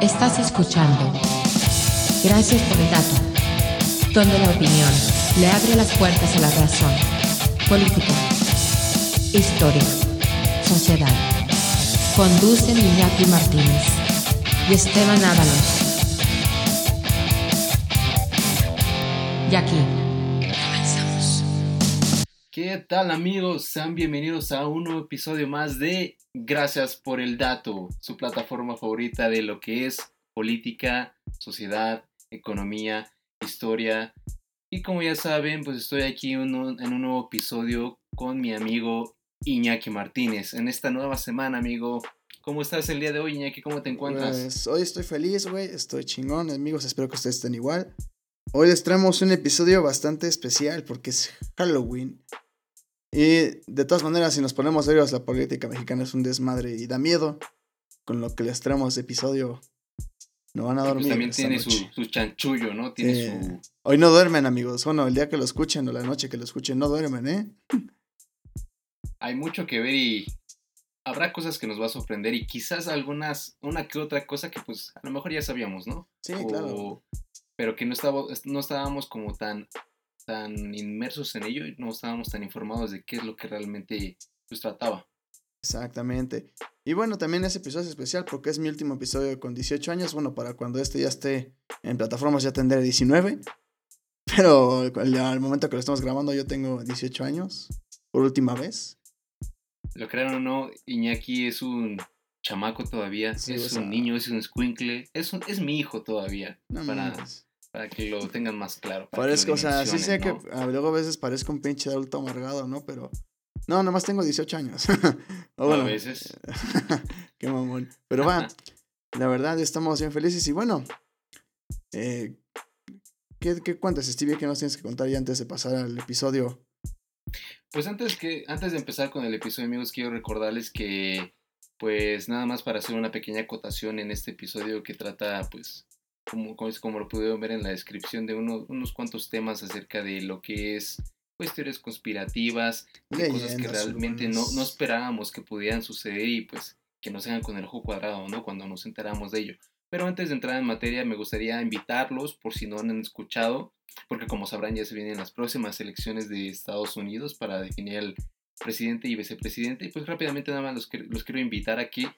Estás escuchando. Gracias por el dato. Donde la opinión le abre las puertas a la razón. Política. Historia. Sociedad. Conducen Iñaki Martínez y Esteban Ábalos. Y aquí. ¿Qué tal amigos? Sean bienvenidos a un nuevo episodio más de Gracias por el Dato, su plataforma favorita de lo que es política, sociedad, economía, historia. Y como ya saben, pues estoy aquí en un, nuevo episodio con mi amigo Iñaki Martínez. En esta nueva semana, amigo, ¿cómo estás el día de hoy, Iñaki? ¿Cómo te encuentras? Pues hoy estoy feliz, güey. Estoy chingón, amigos. Espero que ustedes estén igual. Hoy les traemos un episodio bastante especial porque es Halloween. Y de todas maneras, si nos ponemos serios, la política mexicana es un desmadre y da miedo. Con lo que les traemos de episodio, no van a Pues dormir. también esta tiene su, chanchullo, ¿no? Tiene Eh, su... Hoy no duermen, amigos. Bueno, el día que lo escuchen o la noche que lo escuchen, no duermen, ¿eh? Hay mucho que ver y habrá cosas que nos va a sorprender y quizás algunas, una que otra cosa que pues a lo mejor ya sabíamos, ¿no? Sí, O- claro. Pero que no, estábamos, no estábamos como tan, tan inmersos en ello y no estábamos tan informados de qué es lo que realmente pues trataba. Exactamente. Y bueno, también ese episodio es especial porque es mi último episodio con 18 años. Bueno, para cuando este ya esté en plataformas ya tendré 19. Pero al momento que lo estamos grabando yo tengo 18 años. Por última vez. Lo crearon o no, Iñaki es un chamaco todavía, Sí, es sea- un niño, es un squinkle, es, un- es mi hijo todavía, No para. Para que lo tengan más claro. Parezco, o sea, sí sé que ah, luego a veces parezco un pinche adulto amargado, ¿no? Pero. No, nomás tengo 18 años. Bueno, A veces. Qué mamón. Pero va, la verdad estamos bien felices y bueno. Eh, ¿qué, ¿Qué cuentas, Stevie? ¿Qué nos tienes que contar ya antes de pasar al episodio? Pues antes que antes de empezar con el episodio, amigos, quiero recordarles que pues nada más para hacer una pequeña acotación en este episodio que trata pues como, como, lo pudieron ver en la descripción de uno- unos cuantos temas acerca de lo que es pues teorías conspirativas, de cosas que realmente no, no esperábamos que pudieran suceder y pues que nos hagan con el ojo cuadrado, ¿no? Cuando nos enteramos de ello. Pero antes de entrar en materia, me gustaría invitarlos, por si no han escuchado, porque como sabrán ya se vienen las próximas elecciones de Estados Unidos para definir el presidente y vicepresidente. Y pues rápidamente nada más los, los quiero invitar a que,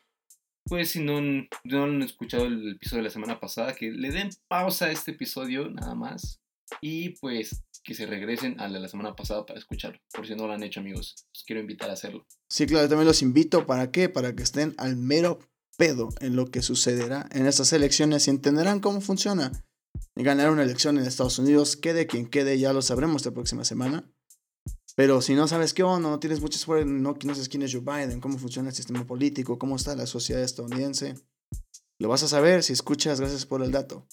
pues si no, no han escuchado el episodio de la semana pasada, que le den pausa a este episodio nada más. Y pues que se regresen a la, la semana pasada para escucharlo. Por si no lo han hecho amigos, los quiero invitar a hacerlo. Sí, claro, también los invito. ¿Para qué? Para que estén al mero pedo en lo que sucederá en estas elecciones y entenderán cómo funciona. Ganar una elección en Estados Unidos, quede quien quede, ya lo sabremos la próxima semana. Pero si no sabes qué onda, no tienes mucha suerte, no, no sabes quién es Joe Biden, cómo funciona el sistema político, cómo está la sociedad estadounidense, lo vas a saber si escuchas, gracias por el dato.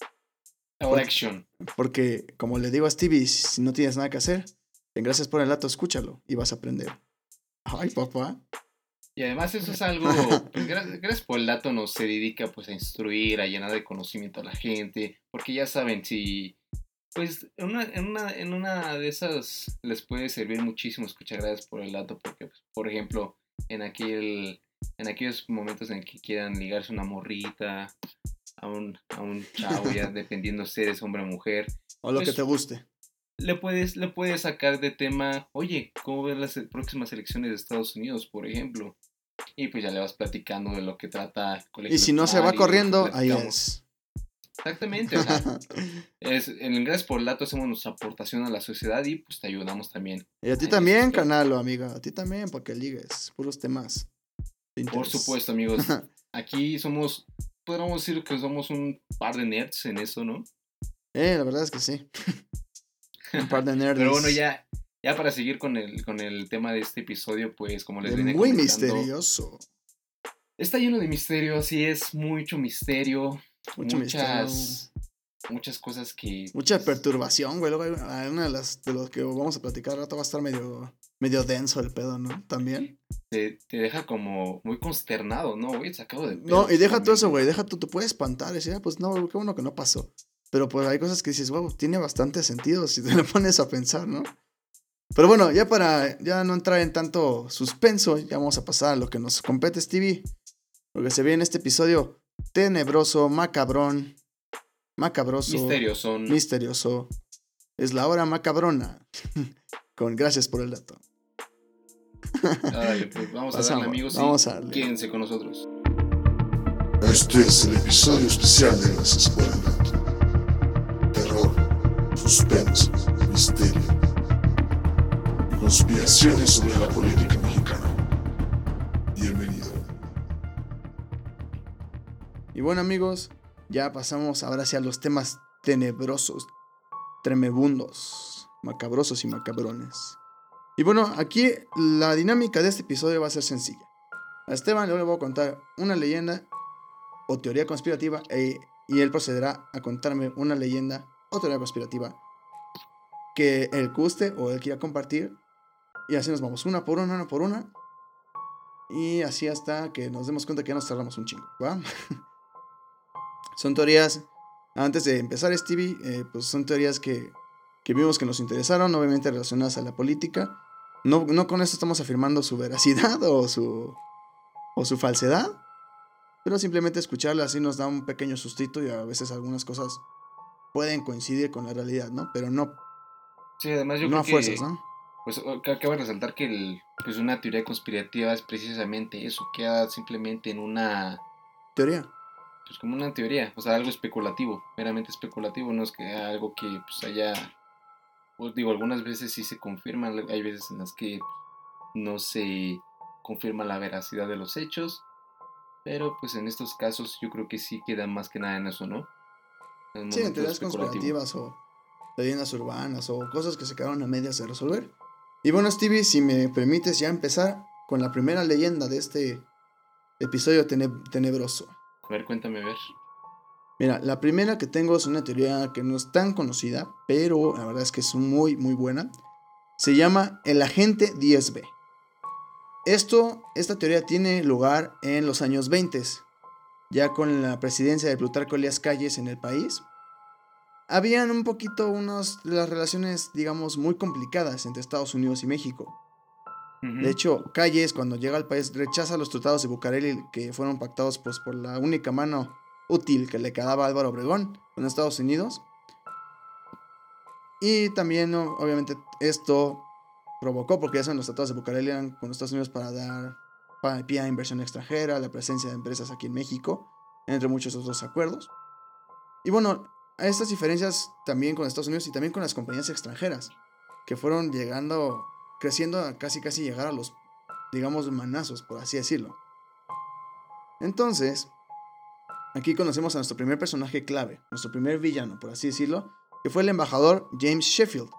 Election. Porque, como le digo a Stevie, si no tienes nada que hacer, en gracias por el dato, escúchalo y vas a aprender. Ay, papá. Y además eso es algo, pues, gracias, gracias por el dato nos se dedica pues a instruir, a llenar de conocimiento a la gente, porque ya saben, si pues en una, en una, en una de esas les puede servir muchísimo escuchar gracias por el dato, porque pues, por ejemplo, en aquel, en aquellos momentos en que quieran ligarse una morrita a un, a un chavo, ya dependiendo si eres hombre o mujer, O lo Pues- que te guste. le puedes, le puedes sacar de tema, oye, ¿cómo ves las próximas elecciones de Estados Unidos, por ejemplo? Y pues ya le vas platicando de lo que trata. el Y si no se va corriendo, ahí es. Exactamente, o sea, es, en el Gracias por el Dato hacemos nuestra aportación a la sociedad y pues te ayudamos también. y a ti también, ese aspecto. canal o amiga. A ti también, porque ligues. Puros temas. Por supuesto, amigos. Aquí somos, podríamos decir que somos un par de nerds en eso, ¿no? Eh, la verdad es que sí. Un par de nerds. Pero bueno, ya, ya para seguir con el, con el tema de este episodio, pues como les venía Muy misterioso. Está lleno de misterio, así es, mucho misterio, Mucho muchas, muchas cosas que... Mucha pues, perturbación, güey. Luego hay una de las de los que vamos a platicar rato va a estar medio, medio denso el pedo, ¿no? También. Te, te deja como muy consternado, ¿no, güey? Sacado de... No, y deja todo eso, güey. Deja tú, te puedes espantar y decir, ah, pues no, qué bueno que no pasó. Pero pues hay cosas que dices, wow, tiene bastante sentido si te lo pones a pensar, ¿no? Pero bueno, ya para ya no entrar en tanto suspenso, ya vamos a pasar a lo que nos compete, Stevie. Lo que se ve en este episodio, tenebroso, macabrón, macabroso, Misterioso. misterioso. Es la hora macabrona. Con gracias por el dato. Pues vamos a darle, amigos. y vamos a darle. Quédense con nosotros. Este es el episodio especial de las escuelas. Terror, suspense, misterio y conspiraciones sobre la política mexicana. Bienvenido. Y bueno amigos, ya pasamos ahora hacia los temas tenebrosos, tremebundos, macabrosos y macabrones. Y bueno, aquí la dinámica de este episodio va a ser sencilla. A Esteban le voy a contar una leyenda o teoría conspirativa e- y él procederá a contarme una leyenda o teoría conspirativa que él guste o él quiera compartir. Y así nos vamos una por una, una por una. Y así hasta que nos demos cuenta que ya nos tardamos un chingo, ¿va? son teorías, antes de empezar Stevie, eh, pues son teorías que, que vimos que nos interesaron, obviamente relacionadas a la política. No, no con esto estamos afirmando su veracidad o su, o su falsedad, pero simplemente escucharla así nos da un pequeño sustito y a veces algunas cosas pueden coincidir con la realidad, ¿no? Pero no, Sí, además yo no a que... fuerzas, ¿no? Pues o- ca- cabe resaltar que el, pues una teoría conspirativa es precisamente eso, queda simplemente en una, Teoría. Pues como una teoría, o sea, algo especulativo, meramente especulativo, no es que algo que pues haya, pues digo, algunas veces sí se confirma, hay veces en las que no se confirma la veracidad de los hechos, pero pues en estos casos yo creo que sí queda más que nada en eso, ¿no? En Sí, en teorías conspirativas o leyendas urbanas o cosas que se quedaron a medias de resolver. Y bueno, Stevie, si me permites ya empezar con la primera leyenda de este episodio tene- tenebroso. A ver, cuéntame, a ver. Mira, la primera que tengo es una teoría que no es tan conocida, pero la verdad es que es muy, muy buena. Se llama el agente 10B. Esto, esta teoría tiene lugar en los años 20, ya con la presidencia de Plutarco Elías Calles en el país. Habían un poquito unas las relaciones, digamos, muy complicadas entre Estados Unidos y México. De hecho, Calles, cuando llega al país, rechaza los tratados de Bucareli que fueron pactados pues, por la única mano útil que le quedaba Álvaro Obregón con Estados Unidos. Y también, obviamente, esto provocó, porque ya son los tratados de Bucareli eran con Estados Unidos para dar pie a inversión extranjera, la presencia de empresas aquí en México, entre muchos otros acuerdos. Y bueno, estas diferencias también con Estados Unidos y también con las compañías extranjeras, que fueron llegando, creciendo a casi casi llegar a los, digamos, manazos, por así decirlo. Entonces, aquí conocemos a nuestro primer personaje clave, nuestro primer villano, por así decirlo, que fue el embajador James Sheffield.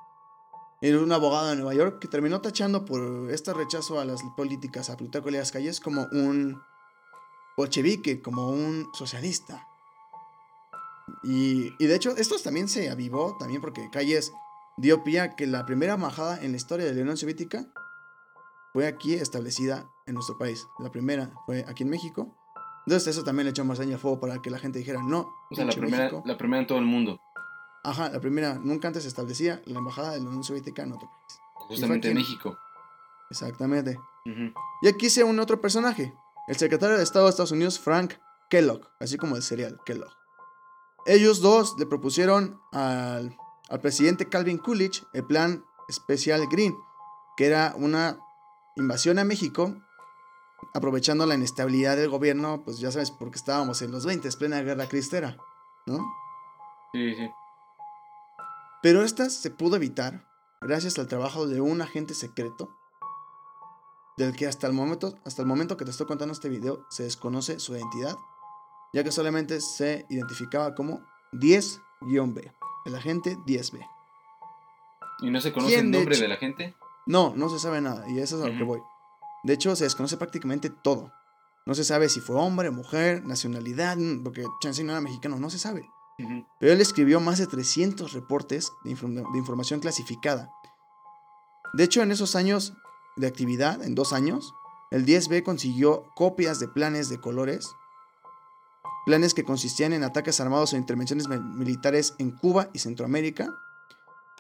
Era un abogado de Nueva York que terminó tachando por este rechazo a las políticas a Plutarco Elías Calles como un bolchevique, como un socialista. Y, y de hecho, esto también se avivó, también porque Calles dio pie a que la primera embajada en la historia de la Unión Soviética fue aquí establecida en nuestro país. La primera fue aquí en México. Entonces eso también le echó más daño a fuego para que la gente dijera, no, O sea, la primera, México". la primera en todo el mundo, Ajá, la primera, nunca antes se establecía la embajada de la Unión Soviética en otro país. justamente en. México. Exactamente. Y aquí se une otro personaje, el secretario de Estado de Estados Unidos, Frank Kellogg, así como el cereal Kellogg. Ellos dos le propusieron al, al presidente Calvin Coolidge el plan especial Green, que era una invasión a México, aprovechando la inestabilidad del gobierno, pues ya sabes, porque estábamos en los 20, plena guerra cristera, ¿no? Sí, sí. Pero esta se pudo evitar gracias al trabajo de un agente secreto del que hasta el momento, hasta el momento que te estoy contando este video se desconoce su identidad, ya que solamente se identificaba como 10-B, el agente 10B. ¿Y no se conoce ¿Quién, el nombre de la gente? No, no se sabe nada, y eso es a lo que voy. De hecho, se desconoce prácticamente todo. No se sabe si fue hombre, mujer, nacionalidad, porque Chansey no era mexicano, no se sabe. Pero él escribió más de 300 reportes de, inform- de información clasificada. De hecho, en esos años de actividad, en dos años, el 10B consiguió copias de planes de colores, planes que consistían en ataques armados o intervenciones mi- militares en Cuba y Centroamérica,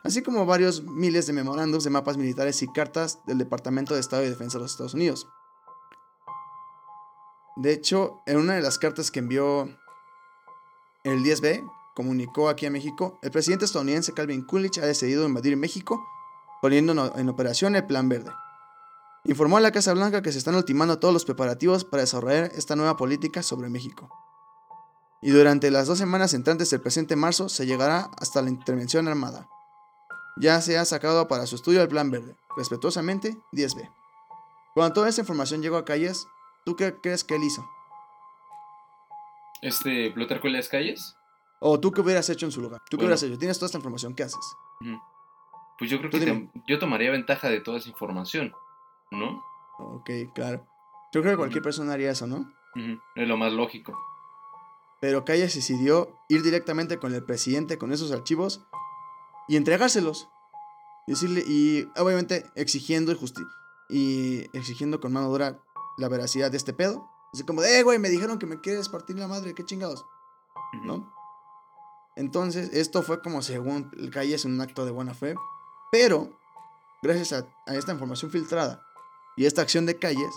así como varios miles de memorándums de mapas militares y cartas del Departamento de Estado de Defensa de los Estados Unidos. De hecho, en una de las cartas que envió el 10B, comunicó aquí a México, el presidente estadounidense Calvin Coolidge ha decidido invadir México poniendo en operación el Plan Verde. Informó a la Casa Blanca que se están ultimando todos los preparativos para desarrollar esta nueva política sobre México. Y durante las dos semanas entrantes del presente marzo se llegará hasta la intervención armada. Ya se ha sacado para su estudio el Plan Verde. Respetuosamente, 10B. Cuando toda esta información llegó a Calles, ¿tú qué crees que él hizo? Este, Plutarco en las calles, ¿O tú qué hubieras hecho en su lugar? ¿Tú qué hubieras hecho? Tienes toda esta información, ¿qué haces? pues yo creo que te- yo tomaría ventaja de toda esa información, ¿no? Ok, claro. Yo creo que cualquier persona haría eso, ¿no? Es lo más lógico. Pero Calles decidió ir directamente con el presidente con esos archivos y entregárselos. Decirle, y obviamente exigiendo y, justi- y exigiendo con mano dura la veracidad de este pedo. Así como, de, eh, güey, me dijeron que me quieres partir la madre, qué chingados. ¿no? Entonces, esto fue como según Calles un acto de buena fe. Pero, gracias a, a esta información filtrada y esta acción de Calles,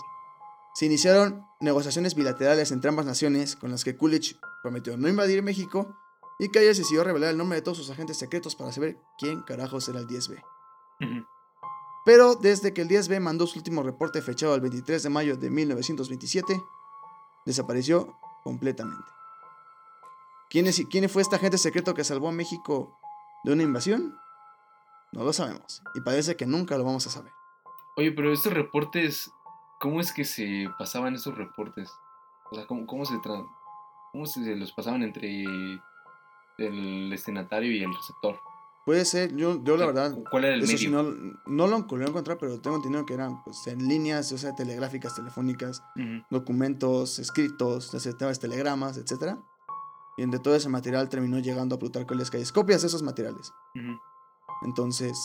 se iniciaron negociaciones bilaterales entre ambas naciones con las que Coolidge prometió no invadir México y Calles decidió revelar el nombre de todos sus agentes secretos para saber quién carajos era el 10B. Ujú. Pero desde que el 10B mandó su último reporte fechado el 23 de mayo de 1927, desapareció completamente. ¿Quién, es, ¿Quién fue este agente secreto que salvó a México de una invasión? No lo sabemos. Y parece que nunca lo vamos a saber. Oye, pero estos reportes, ¿cómo es que se pasaban esos reportes? O sea, ¿cómo, cómo se, tra- cómo se los pasaban entre el destinatario y el receptor? Puede ser, yo, yo la verdad, ¿Cuál era el eso medio? sí no, no lo logré encontrar, pero tengo entendido que eran pues, en líneas, o sea, telegráficas, telefónicas, documentos escritos, etcétera, telegramas, etcétera. Y entre todo ese material terminó llegando a Plutarco Elias Calles. Copias de esos materiales. Entonces.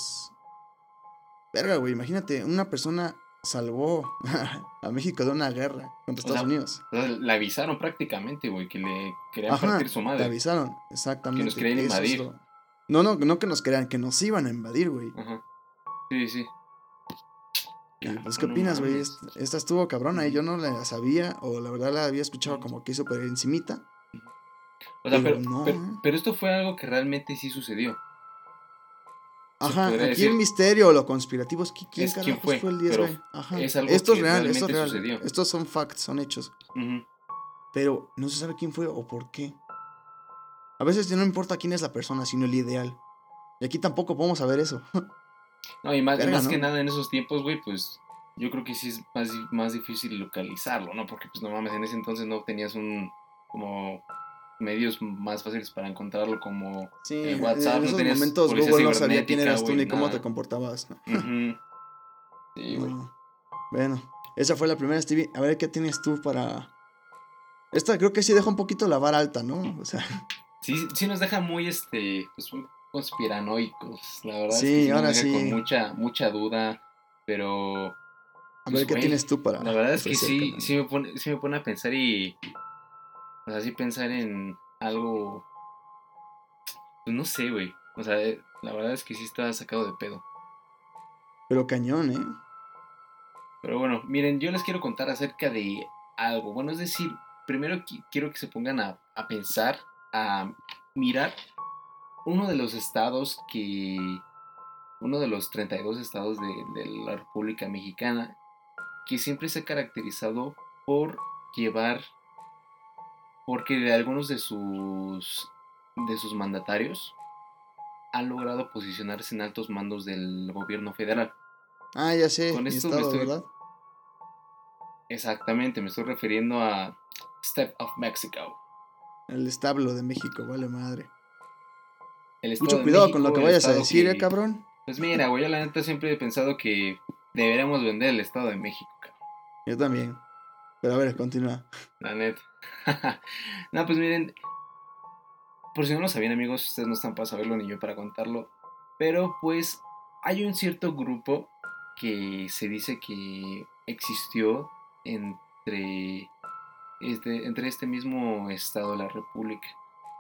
Verga, güey. Imagínate, una persona salvó a México de una guerra contra Estados Unidos. Le avisaron prácticamente, güey, que le querían Ajá, partir su madre. avisaron, exactamente. Que nos querían es invadir. No, no, no que nos crean, que nos iban a invadir, güey. Ajá. Sí, sí. Y, pues, ¿qué opinas, güey? Esta, esta estuvo cabrona y yo no la sabía, o la verdad la había escuchado como que súper encimita. O sea, pero, no, pero, eh. pero esto fue algo que realmente sí sucedió. Ajá, aquí decir- el misterio o lo conspirativo es que quién Es quién fue, fue, el 10, pero güey. Ajá. es algo esto es real, esto es real. sucedió. Estos son facts, son hechos. Pero no se sabe quién fue o por qué. A veces no importa quién es la persona, sino el ideal. Y aquí tampoco podemos saber eso. No, y más, Verga, más ¿no? que nada en esos tiempos, güey, pues yo creo que sí es más, más difícil localizarlo, ¿no? Porque, pues, no mames, en ese entonces no tenías un, como, medios más fáciles para encontrarlo como... Sí, en- WhatsApp, en no esos tenías momentos Google no sabía quién eras tú ni cómo te comportabas. ¿no? Ujú. Sí, güey. No. Bueno, esa fue la primera, Stevie. A ver qué tienes tú para. Esta creo que sí deja un poquito la vara alta, ¿no? O sea, Sí, sí nos deja muy, este, pues, conspiranoicos, la verdad. Sí, es que sí nos ahora deja sí. con mucha, mucha duda, pero... a Pues, ver qué güey, tienes tú para. La verdad es que sí, sí me, pone, sí me pone a pensar y. O sea, sí pensar en algo. Pues no sé, güey. O sea, eh, la verdad es que sí está sacado de pedo. Pero cañón, ¿eh? Pero bueno, miren, yo les quiero contar acerca de algo. Bueno, es decir, primero qui- quiero que se pongan a, a pensar, a mirar uno de los estados que. Uno de los 32 estados de, de la República Mexicana que siempre se ha caracterizado por llevar. Porque algunos de sus. de sus mandatarios han logrado posicionarse en altos mandos del gobierno federal. Ah, ya sé. Con esto me estado, estoy- ¿verdad? Exactamente, me estoy refiriendo a Step of Mexico. El establo de México, vale madre. El Mucho cuidado México, con lo que vayas a decir, que- ¿eh, cabrón? Pues mira, güey, yo la neta siempre he pensado que deberíamos vender el Estado de México, cabrón. Yo también. Pero a ver, continúa. La neta. no, pues miren, por si no lo sabían, amigos, ustedes no están para saberlo ni yo para contarlo. Pero pues hay un cierto grupo que se dice que existió entre este, entre este mismo estado la República.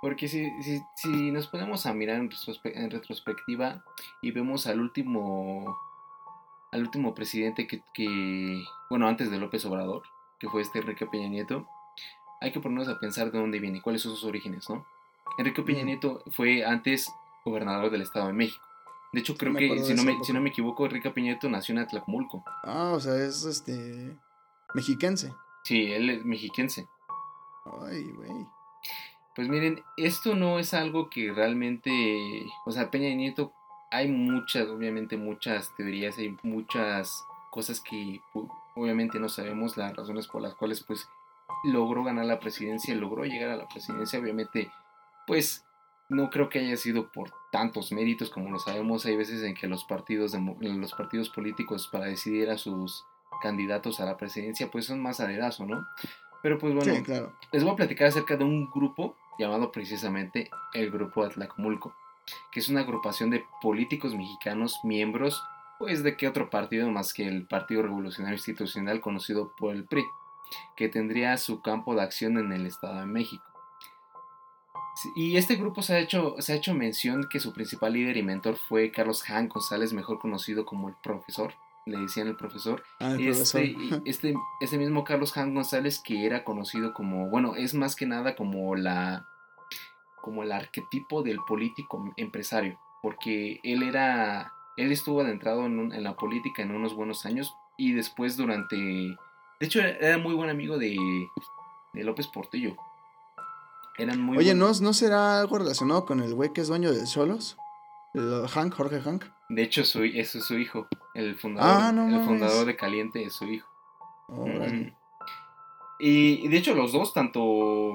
Porque si, si, nos ponemos a mirar en, retrospe- en retrospectiva y vemos al último al último presidente que, bueno, antes de López Obrador, que fue este Enrique Peña Nieto, hay que ponernos a pensar de dónde viene, cuáles son sus orígenes, ¿no? Enrique Peña. Nieto fue antes gobernador del Estado de México. De hecho, creo que, si no, me, si no me equivoco, Enrique Peña Nieto nació en Atlacomulco. Ah, o sea, es este. Mexiquense. Sí, él es mexiquense. Ay, güey. Pues miren, esto no es algo que realmente, o sea, Peña Nieto, hay muchas, obviamente muchas teorías, hay muchas cosas que obviamente no sabemos las razones por las cuales pues logró ganar la presidencia, logró llegar a la presidencia, obviamente pues no creo que haya sido por tantos méritos como lo sabemos, hay veces en que los partidos, los partidos políticos para decidir a sus candidatos a la presidencia pues son más a dedazo, ¿no? Pero pues bueno, sí, claro. les voy a platicar acerca de un grupo llamado precisamente el Grupo Atlacomulco, que es una agrupación de políticos mexicanos miembros, pues de qué otro partido más que el Partido Revolucionario Institucional conocido por el PRI, que tendría su campo de acción en el Estado de México. Y este grupo se ha, hecho, se ha hecho mención que su principal líder y mentor fue Carlos Han González, mejor conocido como el profesor, le decían el profesor, Ah, el profesor. este, este, este mismo Carlos Han González que era conocido como, bueno, es más que nada como la como el arquetipo del político empresario, porque él era, él estuvo adentrado en, un- en la política en unos buenos años y después durante, de hecho era, muy buen amigo de, de López Portillo. Eran muy Oye, ¿no, ¿no será algo relacionado con el güey que es dueño de Cholos? El Hank, Jorge Hank. De hecho, su, es su hijo, el fundador, Ah, no el fundador de Caliente es su hijo. Y, y de hecho los dos, tanto,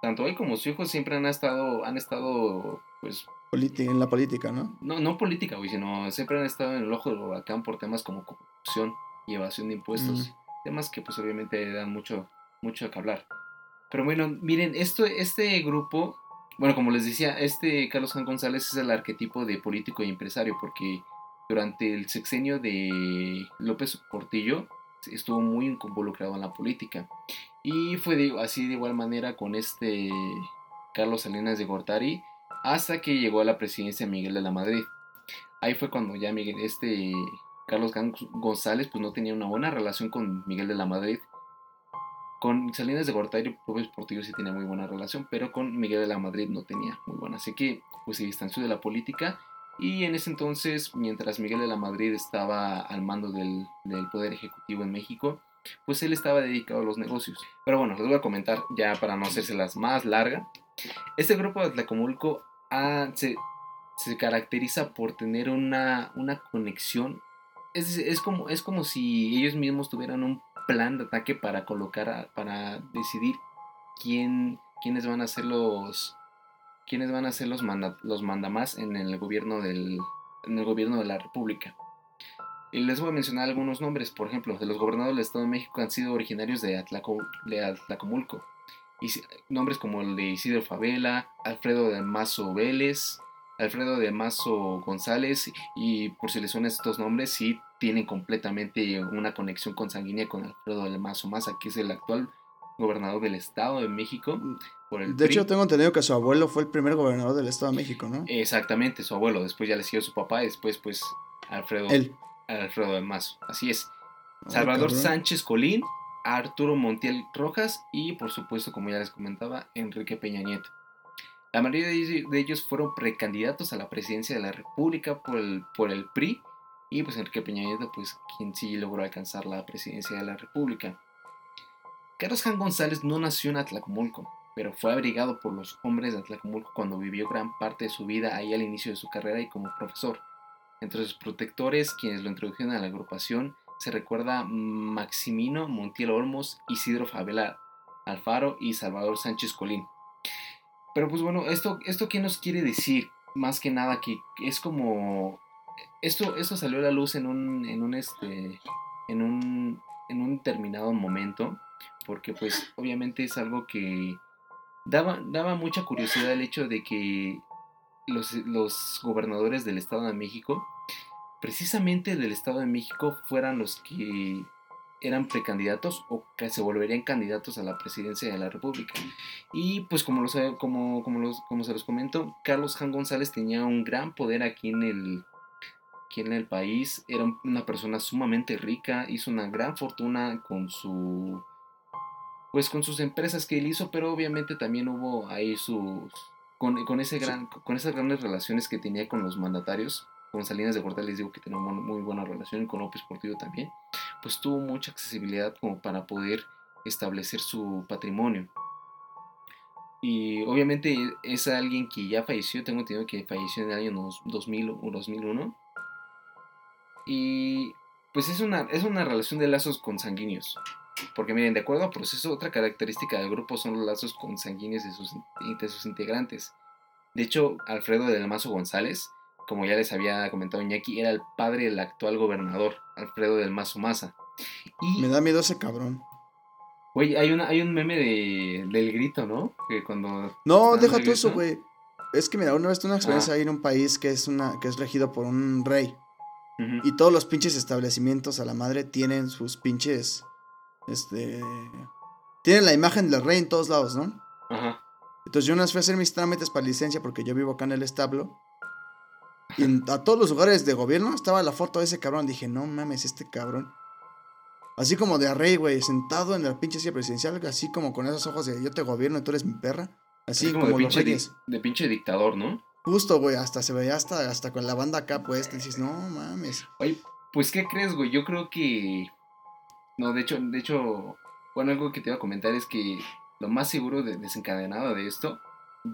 tanto él como su hijo, siempre han estado, han estado, pues, Politi- en la política, ¿no? no, no política, güey, sino siempre han estado en el ojo del huracán por temas como corrupción y evasión de impuestos. Temas que pues obviamente dan mucho, mucho que hablar. Pero bueno, miren, esto, este grupo, bueno, como les decía, este Carlos Jan González es el arquetipo de político y empresario, porque durante el sexenio de López Portillo estuvo muy involucrado en la política. Y fue así de igual manera con este Carlos Salinas de Gortari, hasta que llegó a la presidencia Miguel de la Madrid. Ahí fue cuando ya Miguel, este Carlos González pues no tenía una buena relación con Miguel de la Madrid. Con Salinas de Gortari, López Portillo sí tenía muy buena relación, pero con Miguel de la Madrid no tenía muy buena. Así que pues se distanció de la política y en ese entonces, mientras Miguel de la Madrid estaba al mando del, del Poder Ejecutivo en México, pues él estaba dedicado a los negocios. Pero bueno, les voy a comentar ya para no hacérselas más larga. Este grupo de Atlacomulco ah, se, se caracteriza por tener una, una conexión. Es, es, como, es como si ellos mismos tuvieran un plan de ataque para colocar, a- para decidir quién, quiénes van a ser los, quiénes van a ser los, manda, los mandamás en el gobierno del, en el gobierno de la República. Y les voy a mencionar algunos nombres, por ejemplo, de los gobernadores del Estado de México han sido originarios de, Atlaco- Atlacomulco. Y nombres como el de Isidro Favela, Alfredo de Mazo Vélez, Alfredo de Mazo González, y por si les suenan estos nombres, sí tienen completamente una conexión consanguínea con Alfredo de Mazo Maza, que es el actual gobernador del Estado de México. Por el De hecho, tengo entendido que su abuelo fue el primer gobernador del Estado de México, ¿no? Exactamente, su abuelo. Después ya le siguió su papá y después, pues, Alfredo, Él. Alfredo de Mazo. Así es. Ay, Salvador cabrón. Sánchez Colín, Arturo Montiel Rojas y, por supuesto, como ya les comentaba, Enrique Peña Nieto. La mayoría de ellos- fueron precandidatos a la presidencia de la República por el, por el PRI y, pues, Enrique Peña Nieto, pues, quien sí logró alcanzar la presidencia de la República. Carlos Jan González no nació en Atlacomulco, pero fue abrigado por los hombres de Atlacomulco cuando vivió gran parte de su vida ahí al inicio de su carrera y como profesor. Entre sus protectores, quienes lo introdujeron a la agrupación, se recuerda Maximino Montiel Olmos, Isidro Favela Alfaro y Salvador Sánchez Colín. Pero pues bueno, esto, esto qué nos quiere decir? Más que nada que es como esto, esto salió a la luz en un, en un este, en un, en un determinado momento, porque pues obviamente es algo que daba, daba mucha curiosidad el hecho de que los, los gobernadores del Estado de México, precisamente del Estado de México, fueran los que eran precandidatos o que se volverían candidatos a la presidencia de la República. Y pues como, lo sabe- como, los, como se los comento, Carlos Jan González tenía un gran poder aquí en el, aquí en el país, era una persona sumamente rica, hizo una gran fortuna con su pues con sus empresas que él hizo, pero obviamente también hubo ahí sus con, con ese gran con esas grandes relaciones que tenía con los mandatarios, con Salinas de Gortari les digo que tenía una muy buena relación y con López Portillo también, pues tuvo mucha accesibilidad como para poder establecer su patrimonio. Y obviamente es alguien que ya falleció, tengo entendido que falleció en el año 2000 o 2001. Y pues es una, es una relación de lazos consanguíneos. Porque miren, de acuerdo a proceso, otra característica del grupo son los lazos consanguíneos de sus, de sus integrantes. De hecho, Alfredo del Mazo González, como ya les había comentado Iñaki, era el padre del actual gobernador, Alfredo del Mazo Maza. Y, Me da miedo ese cabrón. Güey, hay, una, hay un meme de, del grito, ¿no? Que cuando... No, deja tú eso, güey. Es que mira, una vez tuve una experiencia ah. ahí en un país que es, una, que es regido por un rey. Y todos los pinches establecimientos a la madre tienen sus pinches. Este. Tienen la imagen del rey en todos lados, ¿no? Ajá. Entonces yo una vez fui a hacer mis trámites para licencia porque yo vivo acá en el establo. Y a todos los lugares de gobierno estaba la foto de ese cabrón. Dije, no mames, este cabrón. Así como de rey, güey, sentado en la pinche silla presidencial, así como con esos ojos de yo te gobierno y tú eres mi perra. Así, como, de, pinche de pinche dictador, ¿no? Justo, güey, hasta se veía hasta, hasta con la banda acá puesta. Y dices, no mames. Oye, pues, ¿qué crees, güey? Yo creo que. No, de hecho, de hecho, bueno, algo que te iba a comentar es que lo más seguro de desencadenado de esto,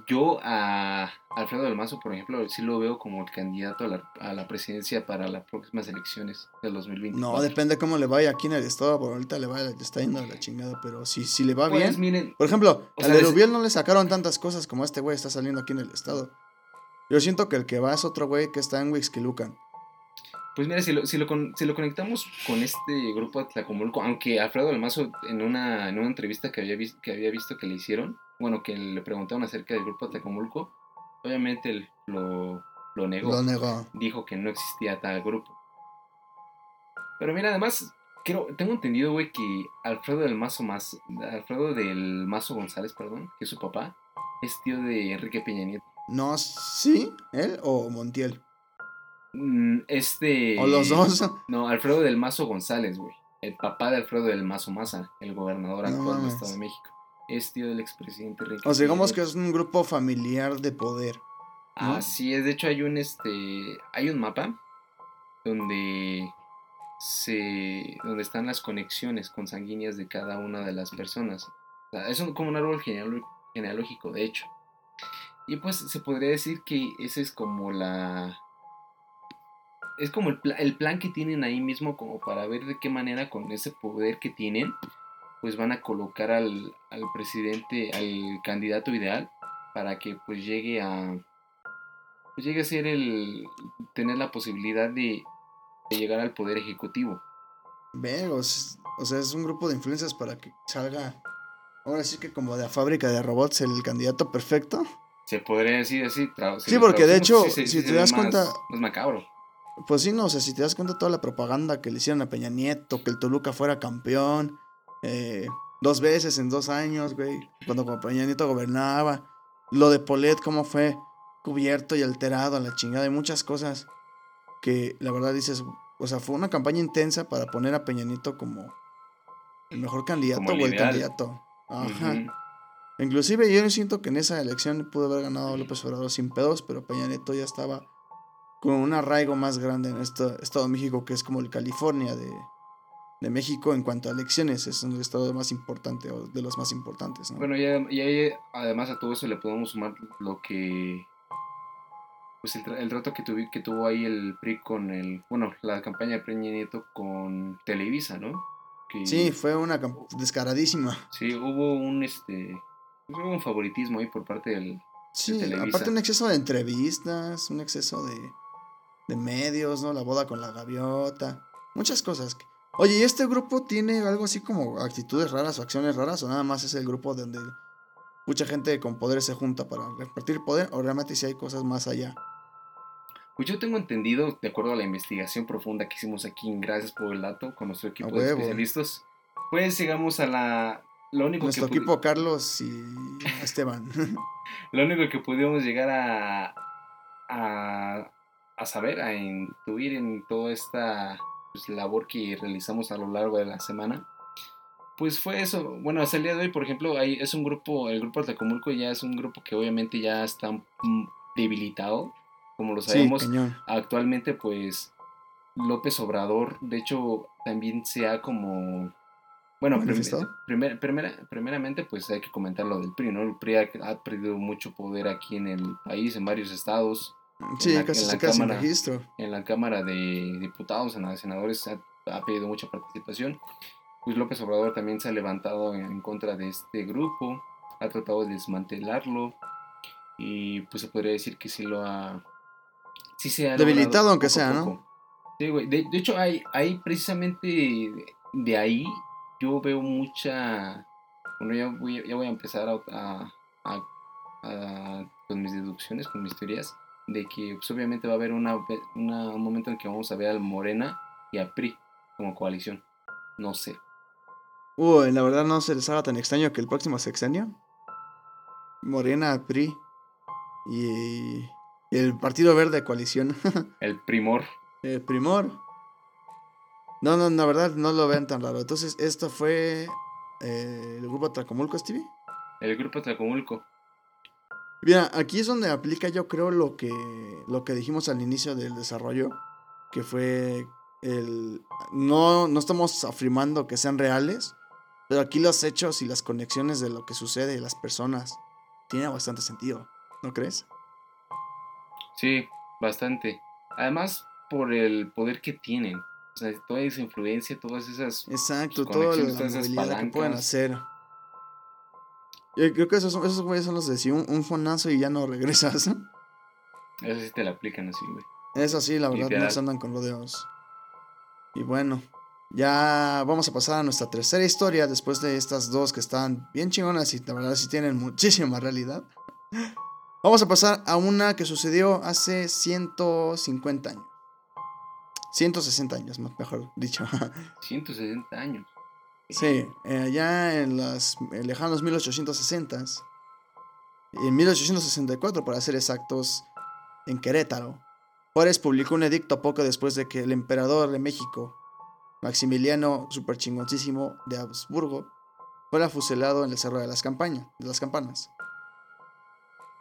yo a Alfredo del Mazo, por ejemplo, sí lo veo como el candidato a la, presidencia para las próximas elecciones del 2020. No, depende cómo le vaya aquí en el estado, por ahorita le, va, le está yendo a la chingada, pero si, si le va pues, bien. por ejemplo, al de no le sacaron tantas cosas como este güey está saliendo aquí en el estado. Yo siento que el que va es otro güey que está en Wixquilucan. Pues mira, si lo, si lo, si lo conectamos con este grupo de Tlacomulco, aunque Alfredo del Mazo en una, en una entrevista que había, que había visto que le hicieron, bueno, que le preguntaron acerca del grupo de Tlacomulco, obviamente lo, lo negó. Lo negó. Dijo que no existía tal grupo. Pero mira, además, creo, tengo entendido, güey, que Alfredo del Mazo más, Alfredo del Mazo González, perdón, que es su papá, es tío de Enrique Peña Nieto. No, ¿sí? ¿Él o Montiel? Mm, este. ¿O los dos? No, Alfredo del Mazo González, güey. El papá de Alfredo del Mazo Maza, el gobernador actual del Estado de México. Es tío del expresidente Enrique. O sea, digamos que es un grupo familiar de poder. Así es, de hecho hay un este. Hay un mapa donde se. donde están las conexiones consanguíneas de cada una de las personas. O sea, es como un árbol genealógico, de hecho. Y pues se podría decir que ese es como la... Es como el, el plan que tienen ahí mismo como para ver de qué manera con ese poder que tienen, pues van a colocar al, al presidente, al candidato ideal, para que pues llegue a... Pues llegue a ser el... tener la posibilidad de, de llegar al poder ejecutivo. Ve, o sea, es un grupo de influencias para que salga, ahora sí que como de la fábrica de robots, el candidato perfecto se podría decir así. sí, porque de hecho, si te das cuenta. Es macabro. Pues sí, no, o sea, si te das cuenta toda la propaganda que le hicieron a Peña Nieto, que el Toluca fuera campeón, eh, dos veces en dos años, güey, cuando Peña Nieto gobernaba, lo de Polet, cómo fue cubierto y alterado a la chingada, hay muchas cosas que la verdad dices, o sea, fue una campaña intensa para poner a Peña Nieto como el mejor candidato o el candidato. Ajá. Inclusive yo siento que en esa elección pudo haber ganado López Obrador sin pedos, pero Peña Nieto ya estaba con un arraigo más grande en este Estado de México, que es como el California de, México en cuanto a elecciones. Es un estado más importante o de los más importantes. Bueno, y, además a todo eso le podemos sumar lo que... Pues el, el trato que, que tuvo ahí el PRI con el... Bueno, la campaña de Peña Nieto con Televisa, ¿no? sí, fue una descaradísima. Sí, hubo un este Hubo un favoritismo ahí por parte del. Sí, aparte un exceso de entrevistas, un exceso de, de medios, ¿no? La boda con la gaviota, muchas cosas. Oye, ¿y este grupo tiene algo así como actitudes raras o acciones raras? ¿O nada más es el grupo donde mucha gente con poder se junta para repartir poder? ¿O realmente si hay cosas más allá? Pues yo tengo entendido, de acuerdo a la investigación profunda que hicimos aquí, gracias por el dato, con nuestro equipo de especialistas, pues llegamos a la nuestro equipo Carlos y Esteban. lo único que pudimos llegar a, a, saber, a intuir en toda esta pues, labor que realizamos a lo largo de la semana, pues fue eso. Bueno, hasta el día de hoy, por ejemplo, hay, es un grupo, el grupo Tlacomulco ya es un grupo que obviamente ya está mm, debilitado, como lo Sí, sabemos. cañón. Actualmente, pues, López Obrador, de hecho, también se ha como... Bueno, primer- primera, primeramente, pues hay que comentar lo del PRI, ¿no? El PRI ha, ha perdido mucho poder aquí en el país, en varios estados. Sí, la- casi en se la cámara. registro. En la Cámara de Diputados, en la de Senadores, ha, ha pedido mucha participación. Pues López Obrador también se ha levantado en, en contra de este grupo, ha tratado de desmantelarlo y pues se podría decir que sí lo ha... Sí se ha Debilitado, aunque poco sea, ¿no? Sí, güey. De, de hecho, hay, hay precisamente de, de ahí yo veo mucha... Bueno, ya voy, ya voy a empezar a- a- a- con mis deducciones, con mis teorías, de que pues, obviamente va a haber una, una- un momento en que vamos a ver al Morena y a PRI como coalición. No sé. Uy, la verdad no se les haga tan extraño que el próximo sexenio, Morena, PRI y, el Partido Verde coalición, El primor. el Primor. No, no, la verdad no lo vean tan raro. Entonces, esto fue eh, el grupo Tracomulco, Stevie. El grupo Tlacomulco. Mira, aquí es donde aplica yo creo lo que, lo que dijimos al inicio del desarrollo, que fue el... No, no estamos afirmando que sean reales, pero aquí los hechos y las conexiones de lo que sucede y las personas tienen bastante sentido, ¿no crees? Sí, bastante. Además, por el poder que tienen. O sea, toda esa influencia, todas esas... Exacto, toda la todas esas movilidad que pueden palancas. hacer. Yo creo que esos, esos güeyes son los de si un, un fonazo y ya no regresas. Esas sí te la aplican así, güey. Eso sí, la verdad, no se andan con rodeos. Y bueno, ya vamos a pasar a nuestra tercera historia después de estas dos que están bien chingonas y la verdad sí tienen muchísima realidad. Vamos a pasar a una que sucedió hace 150 años. 160 años, más mejor dicho. 160 años. Sí, eh, allá en los eh, lejanos 1860s, en 1864 para ser exactos, en Querétaro, Juárez publicó un edicto poco después de que el emperador de México, Maximiliano Superchingoncísimo de Habsburgo, fuera fusilado en el Cerro de las, de las Campanas.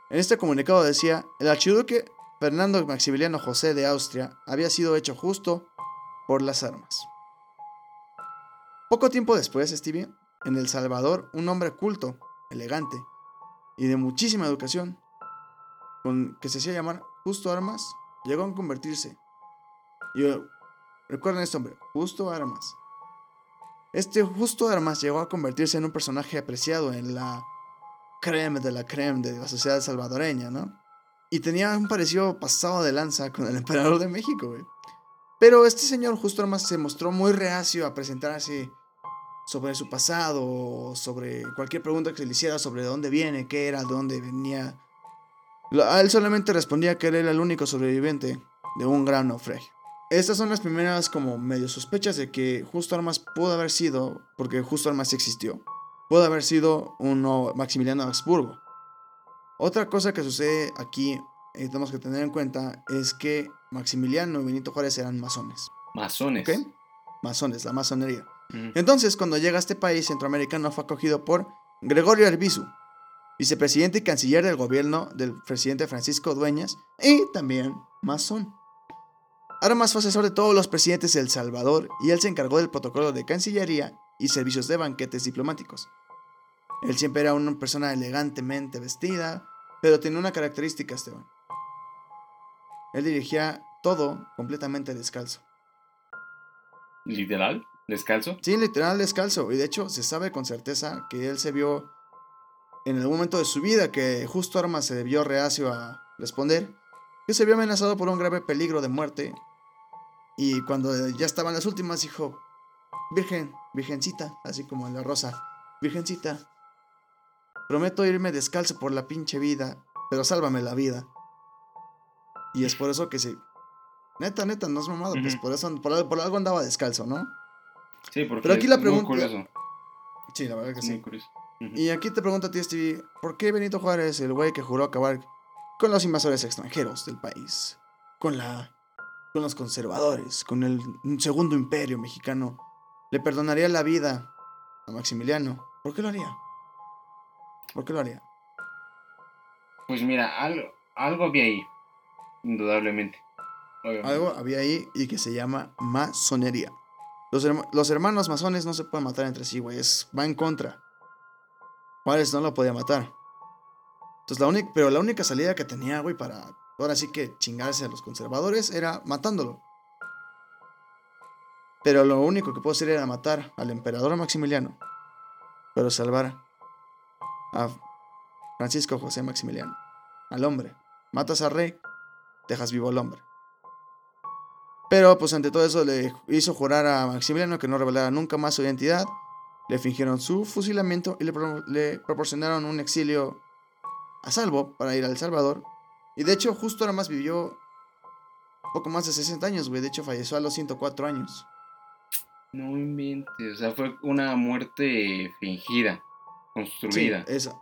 En este comunicado decía, el archiduque Fernando Maximiliano José de Austria había sido hecho justo por las armas. Poco tiempo después, Stevie, en El Salvador, un hombre culto, elegante y de muchísima educación, con, que se hacía llamar Justo Armas, llegó a convertirse. Y eh, recuerden este hombre, Justo Armas. Este Justo Armas llegó a convertirse en un personaje apreciado en la creme de la creme de la sociedad salvadoreña, ¿no? Y tenía un parecido pasado de lanza con el emperador de México, güey. Pero este señor Justo Armas se mostró muy reacio a presentarse sobre su pasado, o sobre cualquier pregunta que se le hiciera sobre de dónde viene, qué era, de dónde venía. A él solamente respondía que él era el único sobreviviente de un gran naufragio. Estas son las primeras como medio sospechas de que Justo Armas pudo haber sido, porque Justo Armas existió, pudo haber sido uno Maximiliano de Habsburgo. Otra cosa que sucede aquí, y tenemos que tener en cuenta, es que Maximiliano y Benito Juárez eran masones. Masones. ¿Ok? Masones, la masonería. Entonces, cuando llega a este país centroamericano, fue acogido por Gregorio Arbizu, vicepresidente y canciller del gobierno del presidente Francisco Dueñas, y también masón. Armas fue asesor de todos los presidentes de El Salvador y él se encargó del protocolo de cancillería y servicios de banquetes diplomáticos. Él siempre era una persona elegantemente vestida, pero tenía una característica, Esteban. Él dirigía todo completamente descalzo. Literal, descalzo. Sí, literal descalzo. Y de hecho, se sabe con certeza que él se vio en algún momento de su vida que justo Armas se vio reacio a responder, que se vio amenazado por un grave peligro de muerte. Y cuando ya estaban las últimas, dijo: Virgen, virgencita, así como en la rosa, virgencita, prometo irme descalzo por la pinche vida, pero sálvame la vida. Y es por eso que se. Neta, neta, no es mamado, pues por eso, por, por algo andaba descalzo, ¿no? Sí, porque Pero aquí la pregunta- muy curioso. Sí, la verdad que Muy sí. Y aquí te pregunto a ti, Stevie, ¿por qué Benito Juárez, el güey que juró acabar con los invasores extranjeros del país, con la con los conservadores, con el segundo imperio mexicano, le perdonaría la vida a Maximiliano. ¿Por qué lo haría? ¿Por qué lo haría? Pues mira, algo, algo había ahí. Indudablemente. Obviamente. Algo había ahí y que se llama masonería. Los, los hermanos masones no se pueden matar entre sí, güey. Va en contra. Juárez no lo podía matar. Entonces, la única, pero la única salida que tenía, güey, para ahora sí que chingarse a los conservadores era matándolo. Pero lo único que puedo hacer era matar al emperador Maximiliano. Pero salvar a Francisco José Maximiliano. Al hombre. Matas al rey, dejas vivo al hombre. Pero pues ante todo eso le hizo jurar a Maximiliano que no revelara nunca más su identidad. Le fingieron su fusilamiento y le, pro- le proporcionaron un exilio a salvo para ir a El Salvador. Y de hecho justo ahora más vivió poco más de 60 años, güey. De hecho falleció a los 104 años. No inventes. O sea, fue una muerte fingida. Construida. Sí, esa.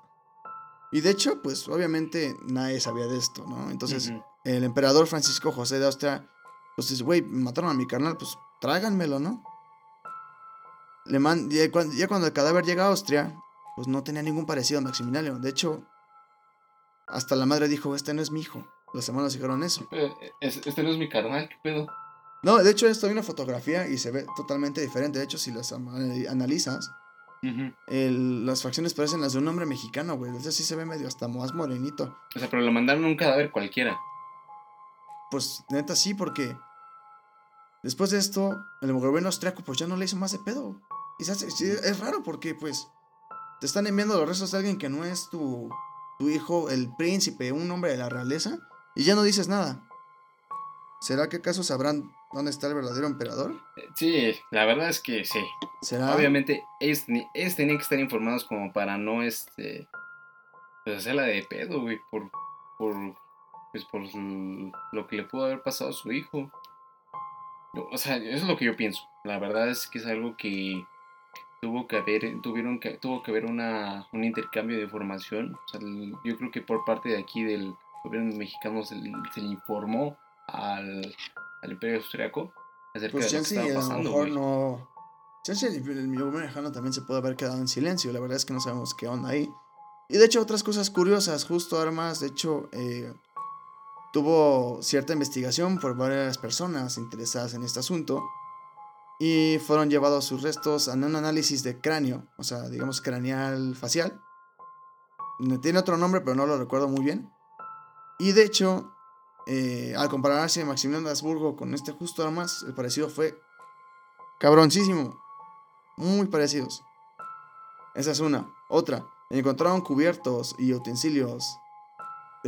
Y de hecho, pues obviamente nadie sabía de esto, ¿no? Entonces el emperador Francisco José de Austria, pues dice, güey, mataron a mi carnal, pues tráiganmelo, ¿no? Le man ya, cuando, ya cuando el cadáver llega a Austria, pues no tenía ningún parecido a Maximiliano. De hecho, hasta la madre dijo, este no es mi hijo. Los hermanos dijeron eso. Este no es mi carnal, ¿qué pedo? No, de hecho, esto hay una fotografía y se ve totalmente diferente. De hecho, si las am- analizas, el- las facciones parecen las de un hombre mexicano, güey. Ese sí se ve medio hasta más morenito. O sea, pero le mandaron un cadáver cualquiera. Pues neta sí, porque después de esto, el gobierno austriaco pues ya no le hizo más de pedo. Y se hace- sí, es raro porque pues te están enviando los restos de alguien que no es tu, tu hijo, el príncipe, un hombre de la realeza, y ya no dices nada. ¿Será que acaso sabrán dónde está el verdadero emperador? Sí, la verdad es que sí. ¿Será? Obviamente, ellos tenían que estar informados como para no, este, pues hacerla de pedo, güey, por, por, pues por lo que le pudo haber pasado a su hijo. O sea, eso es lo que yo pienso. La verdad es que es algo que tuvo que haber, tuvieron que, tuvo que haber una, un intercambio de información. O sea, yo creo que por parte de aquí del gobierno mexicano se se le informó al, al imperio austriaco acerca Pues de lo que estaba a lo pasando, mejor no. Chance el gobierno mexicano también se puede haber quedado en silencio. La verdad es que no sabemos qué onda ahí. Y de hecho, otras cosas curiosas, justo Armas, de hecho, eh, tuvo cierta investigación por varias personas interesadas en este asunto. Y fueron llevados sus restos a un análisis de cráneo, o sea, digamos craneal facial. Tiene otro nombre, pero no lo recuerdo muy bien. Y de hecho, eh, al compararse Maximiliano de Habsburgo con este justo Armas, el parecido fue cabroncísimo. Muy parecidos. Esa es una. Otra, encontraron cubiertos y utensilios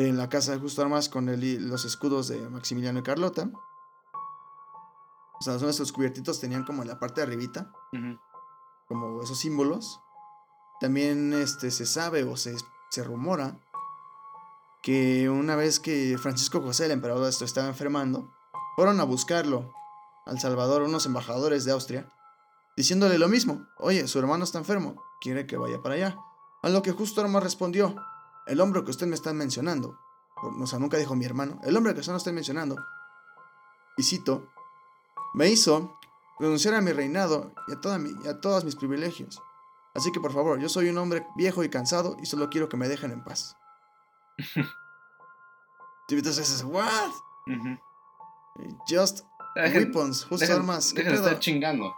en la casa de Justo Armas con el- los escudos de Maximiliano y Carlota. O sea, son estos cubiertitos tenían como en la parte de arribita, como esos símbolos. También este, se sabe o se, se rumora que una vez que Francisco José, el emperador de esto, estaba enfermando, fueron a buscarlo al Salvador unos embajadores de Austria, diciéndole lo mismo, oye, su hermano está enfermo, quiere que vaya para allá. A lo que justo Armas respondió, el hombre que usted me está mencionando, o sea, nunca dijo mi hermano, el hombre que usted no está mencionando, y cito, me hizo renunciar a mi reinado y a, toda mi- y a todos mis privilegios. Así que por favor, yo soy un hombre viejo y cansado y solo quiero que me dejen en paz. entonces dices, what? Ujú. Just Dejen- weapons, justo dejen- armas. ¿Qué dejen de pedo? estar chingando.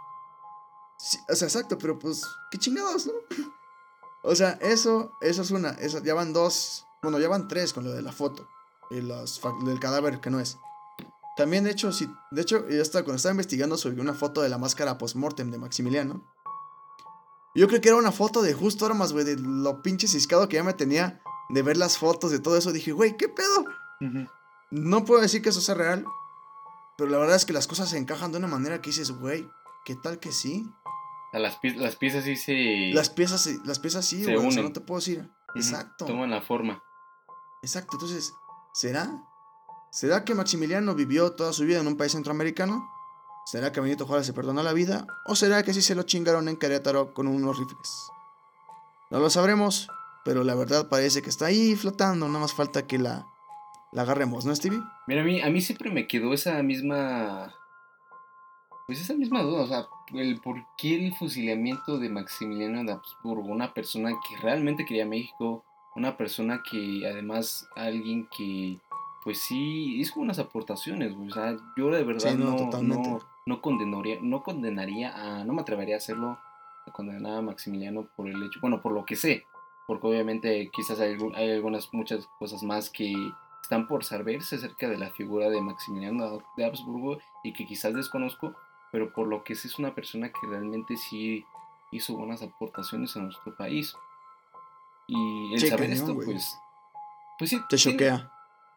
Sí, o sea, exacto, pero pues, qué chingados, ¿no? O sea, eso, eso es una, eso, ya van dos, bueno, ya van tres con lo de la foto, y los, del cadáver que no es. También, de hecho, sí, de hecho, estaba, cuando estaba investigando sobre una foto de la máscara post-mortem de Maximiliano, yo creo que era una foto de justo armas, güey, de lo pinche ciscado que ya me tenía de ver las fotos de todo eso. Dije, güey, ¿qué pedo? No puedo decir que eso sea real, pero la verdad es que las cosas se encajan de una manera que dices, güey, ¿qué tal que sí? Las, las piezas sí se. Las piezas, sí- las piezas sí, güey. O sea, no te puedo decir. Exacto. Toman la forma. Exacto. Entonces, ¿será? ¿Será que Maximiliano vivió toda su vida en un país centroamericano? ¿Será que Benito Juárez se perdonó la vida? ¿O será que sí se lo chingaron en Querétaro con unos rifles? No lo sabremos, pero la verdad parece que está ahí flotando. Nada más falta que la, la agarremos, ¿no, Stevie? Mira, a mí, a mí siempre me quedó esa misma. Pues esa misma duda. O sea, el por qué el fusilamiento de Maximiliano de Habsburgo, una persona que realmente quería México, una persona que además alguien que pues sí hizo unas aportaciones, o sea, yo de verdad Sí, no, no, no, no condenaría, no condenaría a, no me atrevería a hacerlo, a condenar a Maximiliano por el hecho, bueno, por lo que sé, porque obviamente quizás hay, hay algunas, muchas cosas más que están por saberse acerca de la figura de Maximiliano de Habsburgo y que quizás desconozco, pero por lo que sé es una persona que realmente sí hizo buenas aportaciones a nuestro país. Y el Sí, saber esto, pues, pues sí. Te choquea.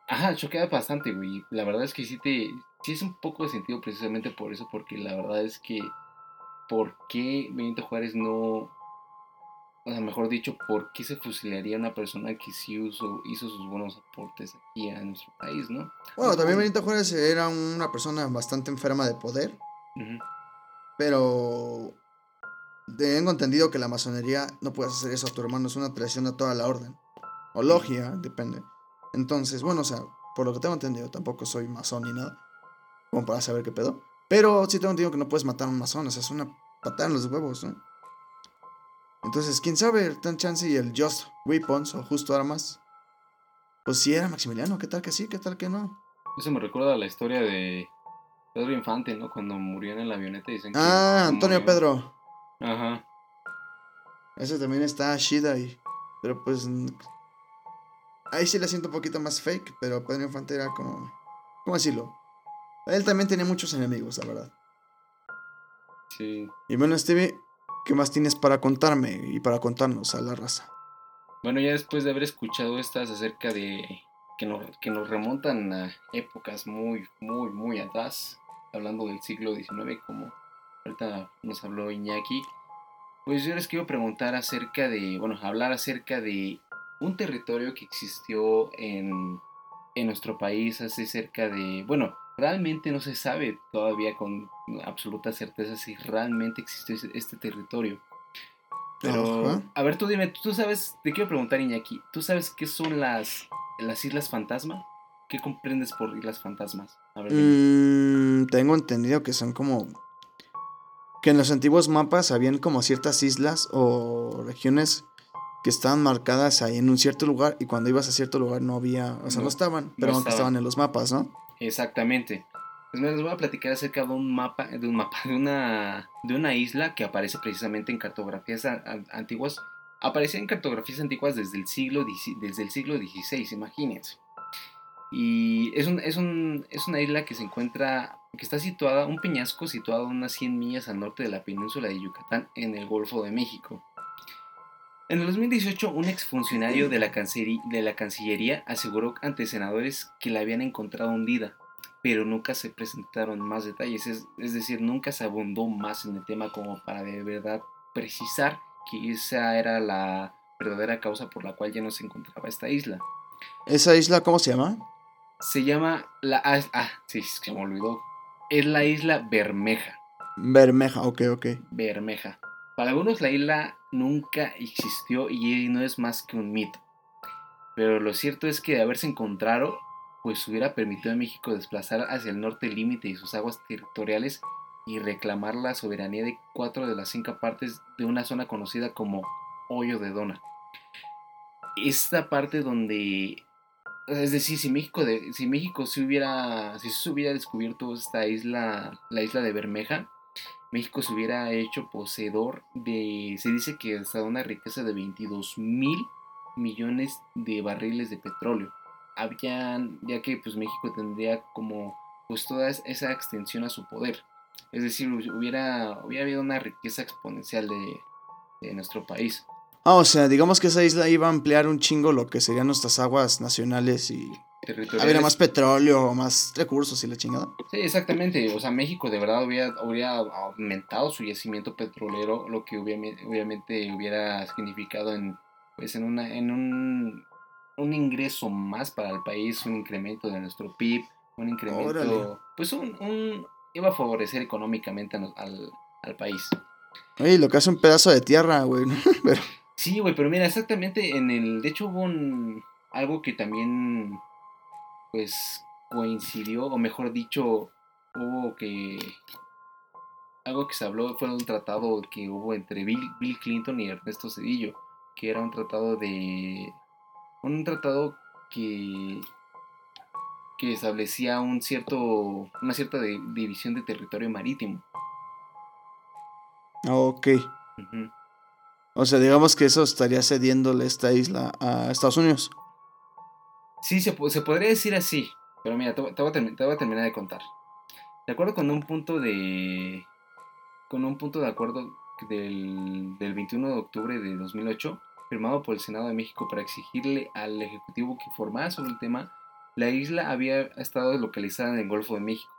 Ajá, choquea bastante, güey. La verdad es que sí te. Sí es un poco de sentido precisamente por eso, porque la verdad es que. ¿Por qué Benito Juárez no. O sea, mejor dicho, ¿por qué se fusilaría a una persona que sí usó, hizo sus buenos aportes aquí a nuestro país, no? Bueno, también Benito Juárez era una persona bastante enferma de poder, Pero tengo entendido que la masonería no puedes hacer eso a tu hermano, es una traición a toda la orden. O logia, depende. Entonces, bueno, o sea, por lo que tengo entendido, tampoco soy masón ni nada, como para saber qué pedo. Pero sí tengo entendido que no puedes matar a un masón, o sea, es una patada en los huevos, ¿no? Entonces, quién sabe, tan chance y el Just Weapons o Justo Armas. Pues sí era Maximiliano, ¿qué tal que sí? ¿Qué tal que no? Eso me recuerda a la historia de Pedro Infante, ¿no? Cuando murió en el avioneta dicen que Ah, Antonio murió- Pedro. Ajá. Ese también está Shida y. Pero pues. Ahí sí le siento un poquito más fake, pero Pedro Infante era como. ¿Cómo decirlo? Él también tenía muchos enemigos, la verdad. Sí. Y bueno, Stevie, ¿qué más tienes para contarme y para contarnos a la raza? Bueno, ya después de haber escuchado estas acerca de que nos, que nos remontan a épocas muy, muy, muy atrás, hablando del siglo XIX, como ahorita nos habló Iñaki, pues yo les quiero preguntar acerca de, bueno, hablar acerca de un territorio que existió en, en nuestro país hace cerca de, bueno, realmente no se sabe todavía con absoluta certeza si realmente existió este territorio. Pero, Ajá. a ver, tú dime, tú sabes, te quiero preguntar, Iñaki, ¿tú sabes qué son las, las Islas Fantasma? ¿Qué comprendes por Islas Fantasmas? A ver. Mm, tengo entendido que son como. Que en los antiguos mapas habían como ciertas islas o regiones que estaban marcadas ahí en un cierto lugar y cuando ibas a cierto lugar no había, o sea, no, No, estaban, pero aunque estaban. estaban en los mapas, ¿no? Exactamente. Pues me les voy a platicar acerca de un mapa, de un mapa, de una, de una isla que aparece precisamente en cartografías a- a- antiguas. Aparecía en cartografías antiguas desde el siglo, desde el siglo XVI, imagínense. Y es, un, es, un, es una isla que se encuentra, que está situada, un peñasco situado unas 100 millas al norte de la península de Yucatán, en el Golfo de México. En el 2018, un exfuncionario de la, de la Cancillería aseguró ante senadores que la habían encontrado hundida, pero nunca se presentaron más detalles, es, es decir, nunca se abundó más en el tema como para de verdad precisar que esa era la verdadera causa por la cual ya no se encontraba esta isla. ¿Esa isla cómo se llama? Se llama la... Ah, ah, sí, se me olvidó. Es la isla Bermeja. Bermeja, ok, ok. Bermeja. Para algunos la isla nunca existió y no es más que un mito. Pero lo cierto es que de haberse encontrado, pues hubiera permitido a México desplazar hacia el norte el límite de sus aguas territoriales y reclamar la soberanía de cuatro de las cinco partes de una zona conocida como Hoyo de Dona. Esta parte donde, es decir, si México, de, si México se hubiera, si se hubiera descubierto esta isla, la isla de Bermeja, México se hubiera hecho poseedor de, se dice que hasta una riqueza de 22 mil millones de barriles de petróleo. Habían, ya que pues México tendría como pues toda es- esa extensión a su poder. Es decir, hubiera, hubiera habido una riqueza exponencial de, de nuestro país. Ah, o sea, digamos que esa isla iba a ampliar un chingo lo que serían nuestras aguas nacionales y habría más petróleo, más recursos y la chingada. Sí, exactamente. O sea, México de verdad hubiera, hubiera aumentado su yacimiento petrolero, lo que obviamente, obviamente hubiera significado en, pues, en, una, en un, un ingreso más para el país, un incremento de nuestro PIB, un incremento, Órale. pues un, un- iba a favorecer económicamente al, al país. Oye, lo que hace un pedazo de tierra, güey. Pero, Sí, güey, pero mira, exactamente en el. De hecho, hubo un. Algo que también. Pues coincidió, o mejor dicho, hubo que. algo que se habló fue un tratado que hubo entre Bill, Bill Clinton y Ernesto Cedillo, que era un tratado de... un tratado que que establecía un cierto una cierta de- división de territorio marítimo. Ok. O sea, digamos que eso estaría cediéndole esta isla a Estados Unidos. Sí, se, po- se podría decir así, pero mira, te, te voy a terminar de contar. De acuerdo con un punto de... con un punto de acuerdo del, del 21 de octubre de 2008, firmado por el Senado de México para exigirle al Ejecutivo que informara sobre el tema, la isla había estado localizada en el Golfo de México.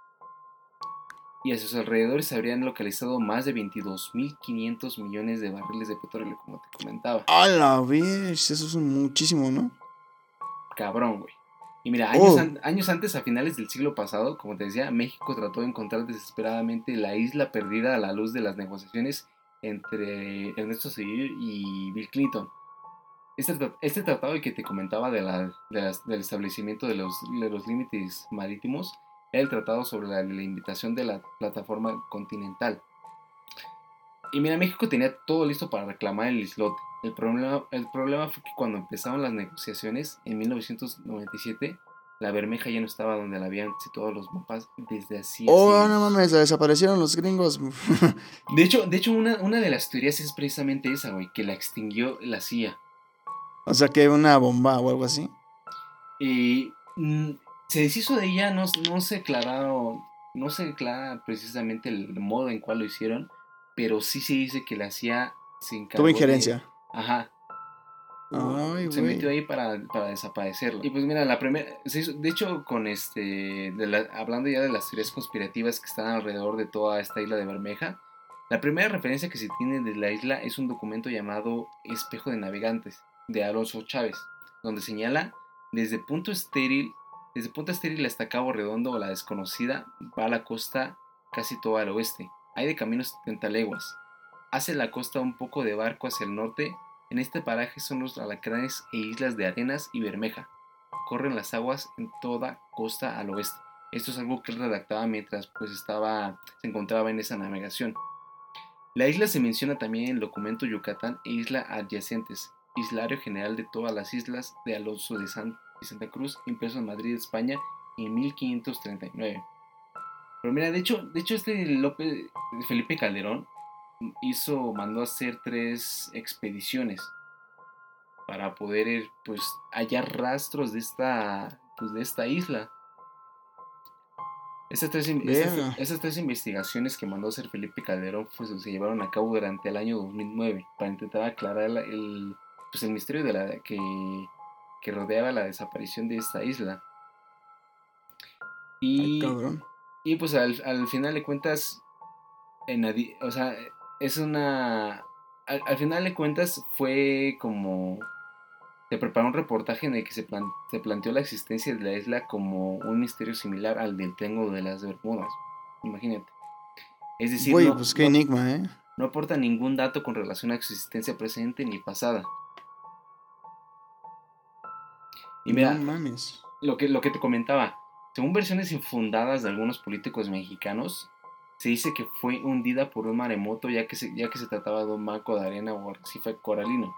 Y a sus alrededores se habrían localizado más de 22.500 millones de barriles de petróleo, como te comentaba. A la vez, eso es muchísimo, ¿no? cabrón, güey. Y mira, años, Oh. an- años antes, a finales del siglo pasado, como te decía, México trató de encontrar desesperadamente la isla perdida a la luz de las negociaciones entre Ernesto Cedillo y Bill Clinton. Este, este tratado que te comentaba de la- de las- del establecimiento de los, de los límites marítimos el tratado sobre la delimitación de la plataforma continental. Y mira, México tenía todo listo para reclamar el islote. El problema, el problema fue que cuando empezaron las negociaciones en 1997, la Bermeja ya no estaba donde la habían situado los mapas desde hacía Oh, no mames, desaparecieron los gringos. De hecho, de hecho una, una de las teorías es precisamente esa, güey, que la extinguió la CIA. o sea, que una bomba o algo así. Y mm, se deshizo de ella, no, no se aclararon, no se aclara precisamente el modo en cual lo hicieron, pero sí se dice que la se encargó Tuvo de- injerencia. Ajá. Ay, se metió ahí para, para desaparecerlo. Y pues mira, la primera, de hecho, con este, de la- hablando ya de las teorías conspirativas que están alrededor de toda esta isla de Bermeja, la primera referencia que se tiene de la isla es un documento llamado Espejo de Navegantes, de Alonso Chávez, donde señala desde punto estéril, desde punto estéril hasta Cabo Redondo o la desconocida, va a la costa casi toda al oeste. Hay de caminos 30 leguas. Hace la costa un poco de barco hacia el norte en este paraje son los alacranes e islas de Arenas y Bermeja. Corren las aguas en toda costa al oeste. Esto es algo que él redactaba mientras pues estaba se encontraba en esa navegación. La isla se menciona también en el documento Yucatán e isla adyacentes, islario general de todas las islas de Alonso de San y Santa Cruz, impreso en Madrid, España, en 1539. Pero mira, de hecho, de hecho este López, Felipe Calderón hizo, mandó a hacer tres expediciones para poder eh, pues hallar rastros de esta, pues, de esta isla. Esas tres, Verga. esas tres investigaciones que mandó a hacer Felipe Calderón pues, se llevaron a cabo durante el año 2009 para intentar aclarar el, pues, el misterio de la, que, que rodeaba la desaparición de esta isla. Y, y pues al, al final de cuentas, en adi- o sea, es una... Al, al final de cuentas fue como... Se preparó un reportaje en el que se, plan- se planteó la existencia de la isla como un misterio similar al del Triángulo de las Bermudas. Imagínate. Es decir, no, pues qué no- enigma, ¿eh? no aporta ningún dato con relación a su existencia presente ni pasada. Y mira, No mames. lo que, lo que te comentaba, según versiones infundadas de algunos políticos mexicanos, se dice que fue hundida por un maremoto ya que se, ya que se trataba de un banco de arena o arrecife coralino.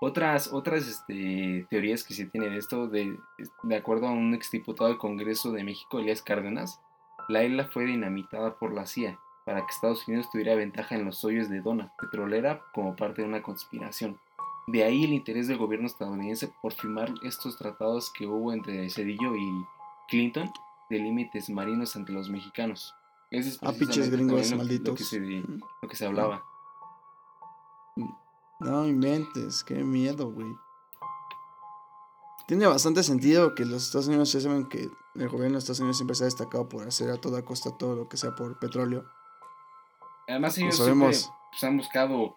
Otras, otras este, teorías que se tiene de esto, de, de acuerdo a un exdiputado del Congreso de México, Elías Cárdenas, la isla fue dinamitada por la CIA para que Estados Unidos tuviera ventaja en los hoyos de Dona, petrolera, como parte de una conspiración. De ahí el interés del gobierno estadounidense por firmar estos tratados que hubo entre Cedillo y Clinton de límites marinos ante los mexicanos. Ese es Ah, gringos lo que- malditos. Lo que, se, lo que se hablaba. No inventes, qué miedo, güey. Tiene bastante sentido que los Estados Unidos ya saben que el gobierno de Estados Unidos siempre se ha destacado por hacer a toda costa todo lo que sea por petróleo. Además ellos Lo sabemos. siempre pues, han buscado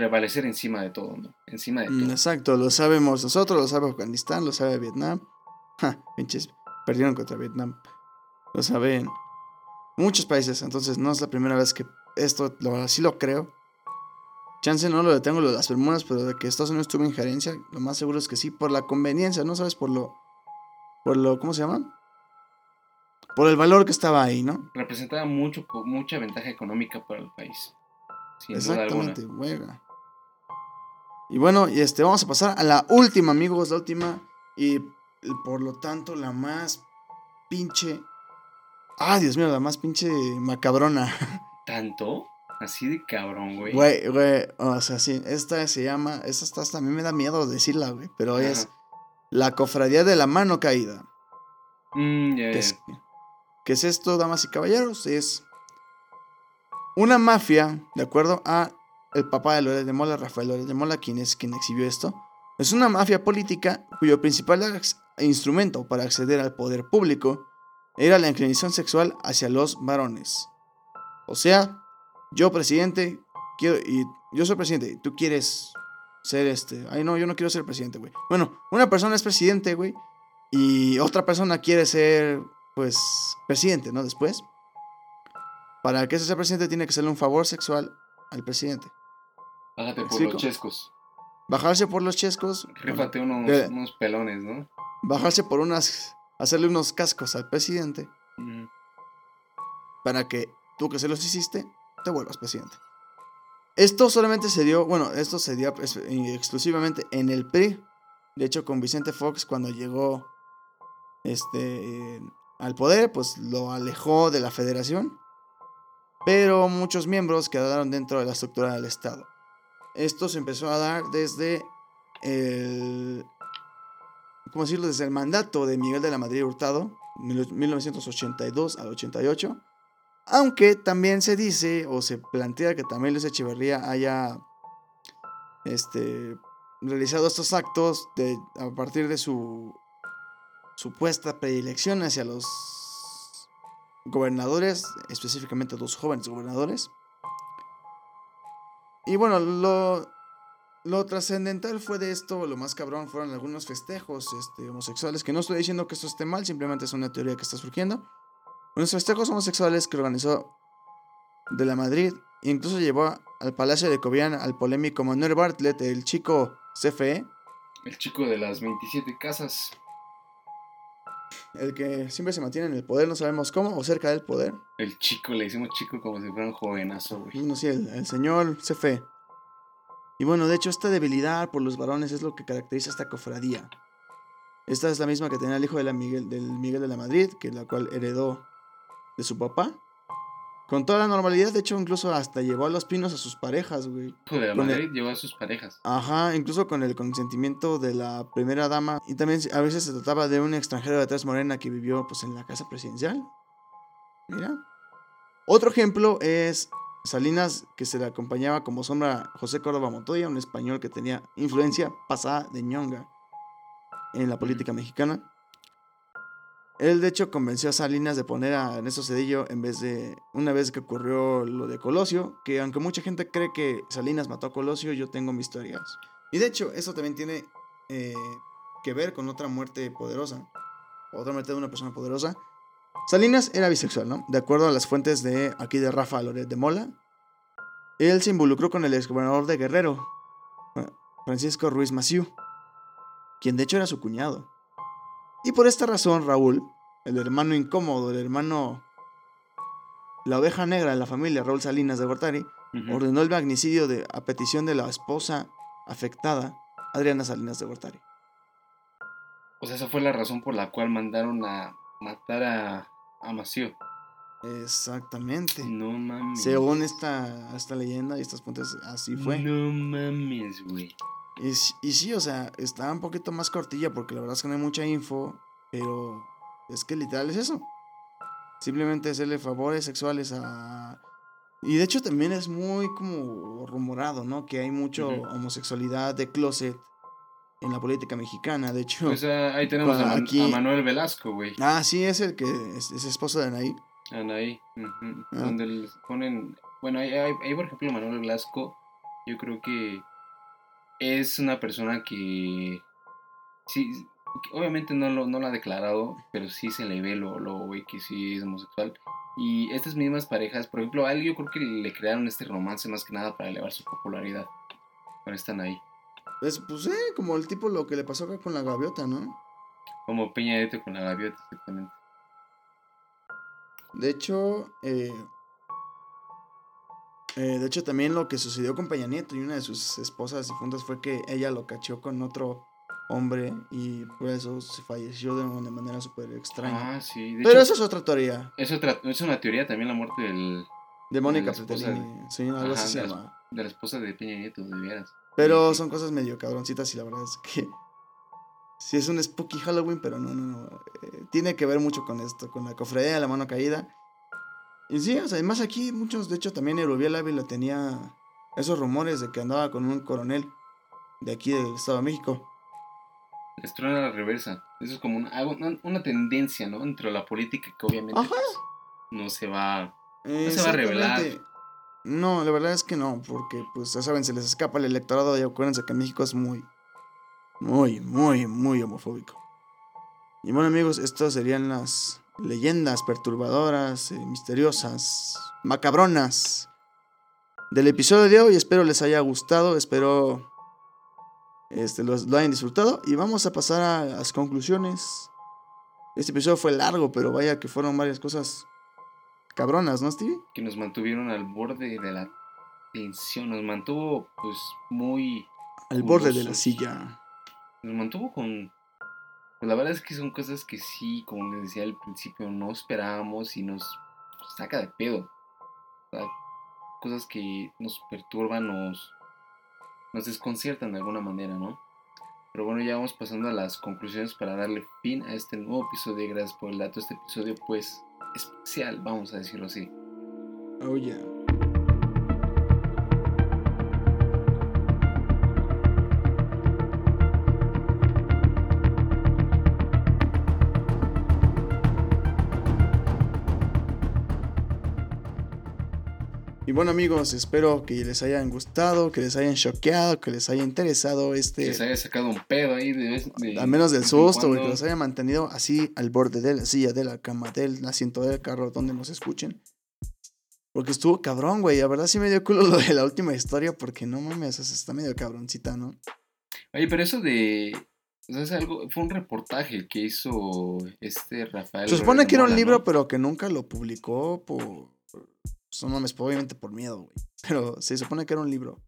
prevalecer encima de todo, ¿no? Encima de Mm, todo. Exacto, lo sabemos nosotros, lo sabe Afganistán, lo sabe Vietnam. Ja, pinches, perdieron contra Vietnam. Lo saben muchos países, entonces no es la primera vez que esto, lo, así lo creo. Chance no lo detengo lo de las Bermudas, pero de que Estados Unidos tuvo injerencia, lo más seguro es que sí, por la conveniencia, ¿no sabes? Por lo, por lo, ¿cómo se llama? por el valor que estaba ahí, ¿no? Representaba mucho, mucha ventaja económica para el país. Sin duda alguna. Exactamente. Y bueno, y este, vamos a pasar a la última, amigos, la última. Y por lo tanto, la más pinche. Ah, Dios mío, la más pinche macabrona. ¿Tanto? Así de cabrón, güey. Güey, güey, o sea, sí, esta se llama, esta está, hasta a mí me da miedo decirla, güey, pero Ajá. es la cofradía de la mano caída. Mm, ya, ¿Qué ya. es, qué es esto, damas y caballeros? Es una mafia, de acuerdo a el papá de Lórez de Mola, Rafael Lórez de Mola, quien es quien exhibió esto. Es una mafia política cuyo principal instrumento para acceder al poder público era la inclinación sexual hacia los varones. O sea, yo presidente, quiero, y yo soy presidente, y tú quieres ser este, ay no, yo no quiero ser presidente, güey. Bueno, una persona es presidente, güey, y otra persona quiere ser, pues, presidente, ¿no? Después. Para que ese sea presidente tiene que hacerle un favor sexual al presidente. Bájate por los chescos. Bajarse por los chescos. Rífate unos, de- unos pelones, ¿no? Bajarse por unas. Hacerle unos cascos al presidente. Para que tú que se los hiciste, te vuelvas presidente. Esto solamente se dio, bueno, esto se dio pues, eh, exclusivamente en el PRI. De hecho, con Vicente Fox, cuando llegó este, eh, al poder, pues lo alejó de la federación. Pero muchos miembros quedaron dentro de la estructura del Estado. Esto se empezó a dar desde el. ¿Cómo decirlo? Desde el mandato de Miguel de la Madrid Hurtado, mil- 1982 al 88. Aunque también se dice o se plantea que también Luis Echeverría haya este, realizado estos actos a partir de su supuesta predilección hacia los gobernadores, específicamente dos jóvenes gobernadores. Y bueno, lo, lo trascendental fue de esto, lo más cabrón fueron algunos festejos este, homosexuales, que no estoy diciendo que esto esté mal, simplemente es una teoría que está surgiendo. Unos festejos homosexuales que organizó de la Madrid, e incluso llevó al Palacio de Cobian al polémico Manuel Bartlett, el chico CFE, El chico de las 27 casas. El que siempre se mantiene en el poder, no sabemos cómo, o cerca del poder. El chico, le decimos chico como si fuera un jovenazo, güey. No sé, el, el señor CFE. Y bueno, de hecho, esta debilidad por los varones es lo que caracteriza a esta cofradía. Esta es la misma que tenía el hijo de la Miguel, del Miguel de la Madrid, que la cual heredó de su papá. Con toda la normalidad, de hecho, incluso hasta llevó a los pinos a sus parejas, güey. El- Madrid llevó a sus parejas. Ajá, incluso con el consentimiento de la primera dama. Y también a veces se trataba de un extranjero de tez morena que vivió pues en la casa presidencial. Mira. Otro ejemplo es Salinas, que se le acompañaba como sombra a José Córdoba Montoya, un español que tenía influencia pasada de ñonga en la política mexicana. Él de hecho convenció a Salinas de poner a Ernesto Cedillo en vez de una vez que ocurrió lo de Colosio, que aunque mucha gente cree que Salinas mató a Colosio, yo tengo mis teorías. Y de hecho, eso también tiene eh, que ver con otra muerte poderosa, otra muerte de una persona poderosa. Salinas era bisexual, ¿no? De acuerdo a las fuentes de aquí de Rafa Loret de Mola, él se involucró con el exgobernador de Guerrero, Fra- Francisco Ruiz Maciú, quien de hecho era su cuñado. Y por esta razón, Raúl, el hermano incómodo, el hermano. La oveja negra de la familia, Raúl Salinas de Gortari, ordenó el magnicidio de, a petición de la esposa afectada, Adriana Salinas de Gortari. O sea, esa fue la razón por la cual mandaron a matar a, a. Exactamente. No mames. Según esta, esta leyenda y estas fuentes, así fue. No mames, güey. Y, sí, o sea, está un poquito más cortilla porque la verdad es que no hay mucha info, pero es que literal es eso. Simplemente hacerle favores sexuales a... Y de hecho también es muy como rumorado, ¿no? Que hay mucho homosexualidad de closet en la política mexicana. De hecho... Pues ah, ahí tenemos a, Man- Aquí- a Manuel Velasco, güey. Ah, sí, es el que es, es esposo de Anaí. Anaí. ujú, Ah. Donde les ponen. Bueno, ahí, ahí- ahí, por ejemplo, Manuel Velasco. Yo creo que es una persona que. Sí, obviamente no lo, no lo ha declarado, pero sí se le ve lo, lo güey que sí es homosexual. Y estas mismas parejas, por ejemplo, a él yo creo que le crearon este romance más que nada para elevar su popularidad. Pero están ahí. Es, pues eh, como el tipo lo que le pasó acá con la gaviota, ¿no? Como Peña con la gaviota, exactamente. De hecho, eh, eh, de hecho también lo que sucedió con Peña Nieto y una de sus esposas difuntas fue que ella lo cachó con otro hombre y por eso se falleció de, de manera súper extraña. Ah, sí. De Pero hecho, esa es otra teoría. es, otra, es una teoría también la muerte del, De Mónica la esposa Pretelini. Sí, algo así se de la- llama. de la esposa de Peña Nieto, de veras. Pero son cosas medio cabroncitas y la verdad es que sí es un spooky Halloween, pero no, no, no. eh, tiene que ver mucho con esto, con la cofradía de la mano caída. Y sí, o sea, además aquí muchos, de hecho también Erubiel Ávila tenía esos rumores de que andaba con un coronel de aquí del Estado de México. Les truena la reversa. Eso es como una, una, tendencia, ¿no? Entre la política que obviamente pues, no se va... Eh, se va a revelar. No, la verdad es que no, porque pues ya saben, se les escapa el electorado y acuérdense que México es muy, muy, muy, muy homofóbico. Y bueno amigos, estas serían las leyendas perturbadoras, eh, misteriosas, macabronas del episodio de hoy. Espero les haya gustado, espero este, los, lo hayan disfrutado y vamos a pasar a las conclusiones. Este episodio fue largo, pero vaya que fueron varias cosas cabronas, ¿no, Stevie? que nos mantuvieron al borde de la tensión. Nos mantuvo, pues, muy... Al borde de la Curiosos. silla. Nos mantuvo con... Pues la verdad es que son cosas que sí, como les decía al principio, no esperábamos y nos saca de pedo. O sea, cosas que nos perturban, nos, nos desconciertan de alguna manera, ¿no? Pero bueno, ya vamos pasando a las conclusiones para darle fin a este nuevo episodio. Gracias por el dato. Este episodio, pues, especial, vamos a decirlo así. Oh, yeah. Y bueno amigos, espero que les hayan gustado, que les hayan choqueado, que les haya interesado este... Que se haya sacado un pedo ahí de de- Al menos del susto, güey, que cuando. los haya mantenido así al borde de la silla, de la cama, del asiento del carro, donde nos escuchen. Porque estuvo cabrón, güey. La verdad sí me dio culo lo de la última historia, porque no mames, o sea, está medio cabroncita, ¿no? Oye, pero eso de. O sea, es algo. Fue un reportaje que hizo este Rafael. Se supone que era un libro, ¿no? pero que nunca lo publicó por. Pues, No mames, obviamente por miedo, güey. Pero se supone que era un libro.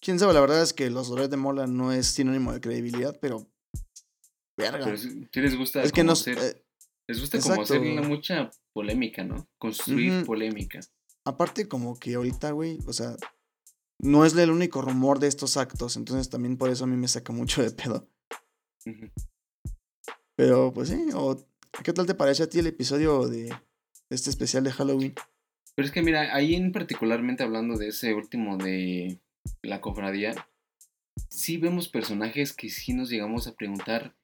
Quién sabe, la verdad es que los dolores de Mola no es sinónimo de credibilidad, pero. Verga. Pero sí les gusta. es que como no. hacer- eh, les gusta como hacerle mucha polémica, ¿no? Construir polémica. aparte como que ahorita, güey, o sea, no es el único rumor de estos actos, entonces también por eso a mí me saca mucho de pedo. Pero pues sí, o ¿qué tal te parece a ti el episodio de este especial de Halloween? Pero es que mira, ahí en particularmente hablando de ese último de la cofradía, sí vemos personajes que sí nos llegamos a preguntar,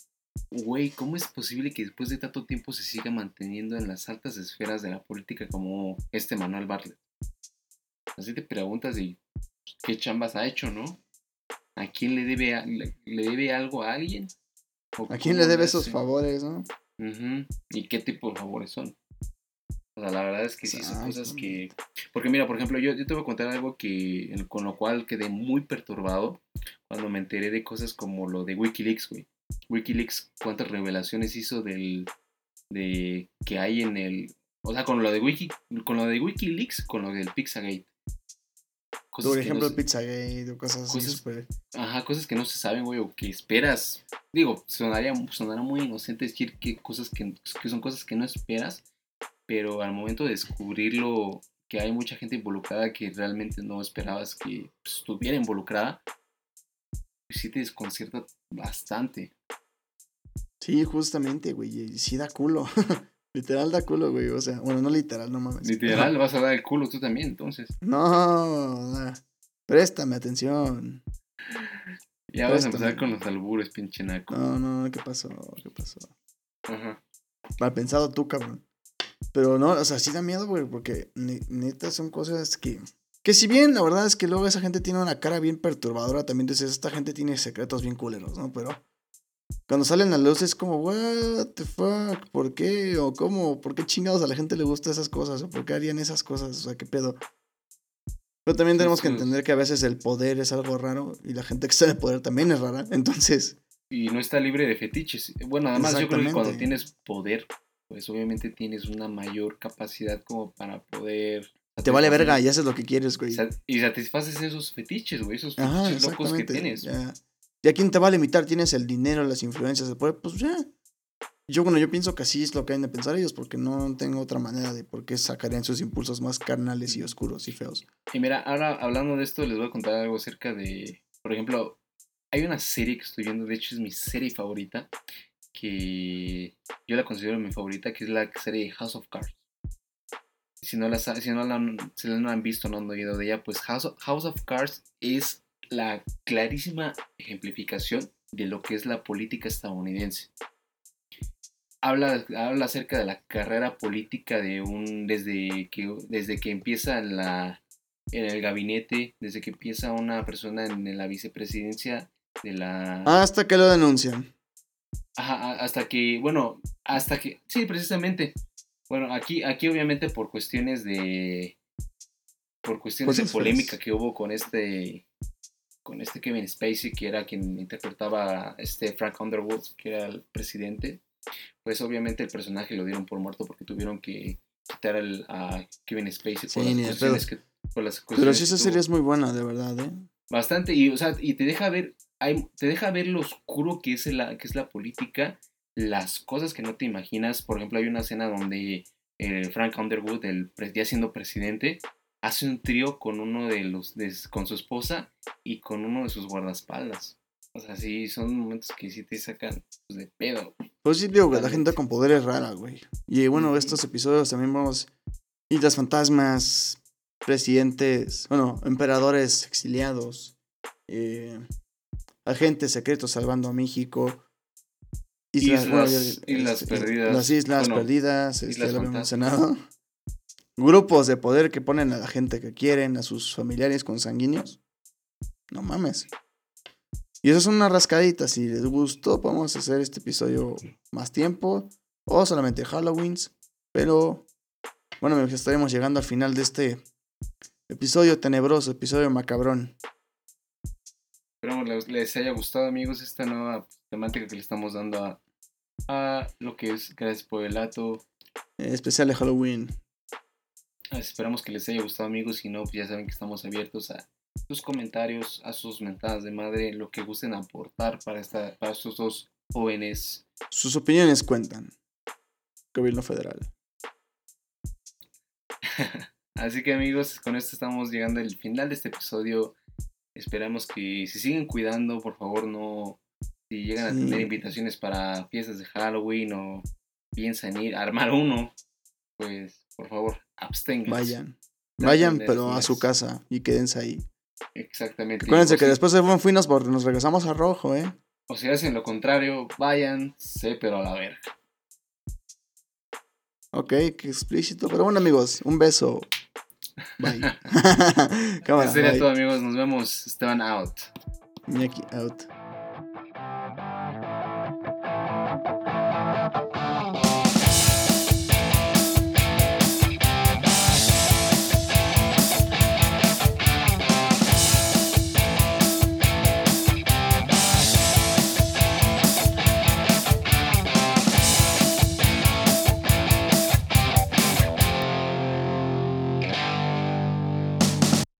güey, ¿cómo es posible que después de tanto tiempo se siga manteniendo en las altas esferas de la política como este Manuel Bartlett? Así te preguntas de qué chambas ha hecho, ¿no? ¿A quién le debe, a- le, le debe algo a alguien? ¿O ¿A quién le debe esos favores, no? ¿Y qué tipo de favores son? O sea, la verdad es que sí son cosas que... Porque mira, por ejemplo, yo, yo te voy a contar algo que con lo cual quedé muy perturbado cuando me enteré de cosas como lo de Wikileaks, güey. Wikileaks, cuántas revelaciones hizo del... de que hay en el... O sea, con lo de Wiki, con lo de Wikileaks, con lo del Pizzagate. Cosas Por que no ejemplo, se- Pizzagate o cosas así Cosas- súper- Ajá, cosas que no se saben, güey, o que esperas. Digo, sonaría, sonará muy inocente decir que cosas que, que son cosas que no esperas, pero al momento de descubrirlo, que hay mucha gente involucrada que realmente no esperabas que pues, estuviera involucrada, pues sí te desconcierta bastante. Sí, justamente, güey, sí da culo. literal da culo, güey, o sea, bueno, no literal, no mames. Literal, vas a dar el culo tú también, entonces. No, da- préstame atención. Ya vas a Préstame. empezar con los albures, pinche naco. No, no, ¿qué pasó? ¿Qué pasó? Ajá. Mal pensado tú, cabrón. Pero no, o sea, sí da miedo, güey, porque ne- neta son cosas que... Que si bien la verdad es que luego esa gente tiene una cara bien perturbadora, también dices, esta gente tiene secretos bien culeros, ¿no? Pero cuando salen a luz es como, what the fuck, ¿por qué? O cómo, ¿por qué chingados a la gente le gusta esas cosas? ¿O por qué harían esas cosas? O sea, ¿qué pedo? Pero también tenemos que entender que a veces el poder es algo raro y la gente que está en el poder también es rara. Entonces, Y no está libre de fetiches. Bueno, además yo creo que cuando tienes poder, pues obviamente tienes una mayor capacidad como para poder... Te vale verga y haces lo que quieres, güey. Y satisfaces esos fetiches, güey, esos Ajá, fetiches locos que tienes. Ya. ¿Y a quién te va a limitar? Tienes el dinero, las influencias, el poder, pues ya. Yo, bueno, yo pienso que así es lo que han de pensar ellos, porque no tengo otra manera de por qué sacarían sus impulsos más carnales y oscuros y feos. Y mira, ahora hablando de esto, les voy a contar algo acerca de, por ejemplo, hay una serie que estoy viendo, de hecho es mi serie favorita, que yo la considero mi favorita, que es la serie House of Cards. Si no, la, si no, la, si han visto, no han oído de ella, pues House of, House of Cards es la clarísima ejemplificación de lo que es la política estadounidense. Habla, habla acerca de la carrera política de un desde que desde que empieza en la en el gabinete, desde que empieza una persona en la vicepresidencia de la Hasta que lo denuncian. Ajá, hasta que, bueno, hasta que, sí, precisamente. Bueno, aquí, aquí obviamente por cuestiones de, por cuestiones Cosas de polémica que hubo con este, con este Kevin Spacey, que era quien interpretaba a este Frank Underwood, que era el presidente, pues obviamente el personaje lo dieron por muerto porque tuvieron que quitar al- a Kevin Spacey por Sí, las cuestiones que, por las Pero sí, esa serie es muy buena, de verdad, ¿eh? Bastante, y, o sea, y te deja ver, hay, te deja ver lo oscuro que es, la, que es la política, las cosas que no te imaginas. Por ejemplo, hay una escena donde eh, Frank Underwood, el, ya siendo presidente, hace un trío con uno de los, de- con su esposa y con uno de sus guardaespaldas. O sea, sí, son momentos que sí te sacan pues, de pedo. Pues sí, digo que la gente con poder es rara, güey. Y bueno, estos episodios también vamos. Islas fantasmas, presidentes, bueno, emperadores exiliados, eh, agentes secretos salvando a México. Islas- islas este, perdidas. Las islas Bueno, perdidas, este, islas lo fantasmas. mencionado. Grupos de poder que ponen a la gente que quieren, a sus familiares consanguíneos. No mames. Y eso es una rascadita. Si les gustó, podemos hacer este episodio más tiempo. O solamente Halloweens. Pero bueno, estaremos llegando al final de este episodio tenebroso, episodio macabrón. Esperamos les, les haya gustado, amigos, esta nueva temática que le estamos dando a, a lo que es. Gracias por el dato. eh, especial de Halloween. Ah, Esperamos que les haya gustado amigos, si no, pues ya saben que estamos abiertos a sus comentarios, a sus mentadas de madre, lo que gusten aportar para, esta, para estos dos jóvenes. Sus opiniones cuentan. Gobierno federal. Así que amigos, con esto estamos llegando al final de este episodio. Esperamos que se siguen cuidando, por favor, no... Si llegan a tener invitaciones para fiestas de Halloween o piensan ir a armar uno, pues por favor, absténganse. Vayan. Vayan, pero a su casa y quédense ahí. Exactamente. Acuérdense O que después de Buen Finos porque nos regresamos a rojo, ¿eh? O si hacen lo contrario, váyanse, pero a la verga. Ok, qué explícito. Pero bueno, amigos, un beso. Bye. Cámara, Eso sería bye. todo, amigos. Nos vemos. Esteban out. Miyaki out.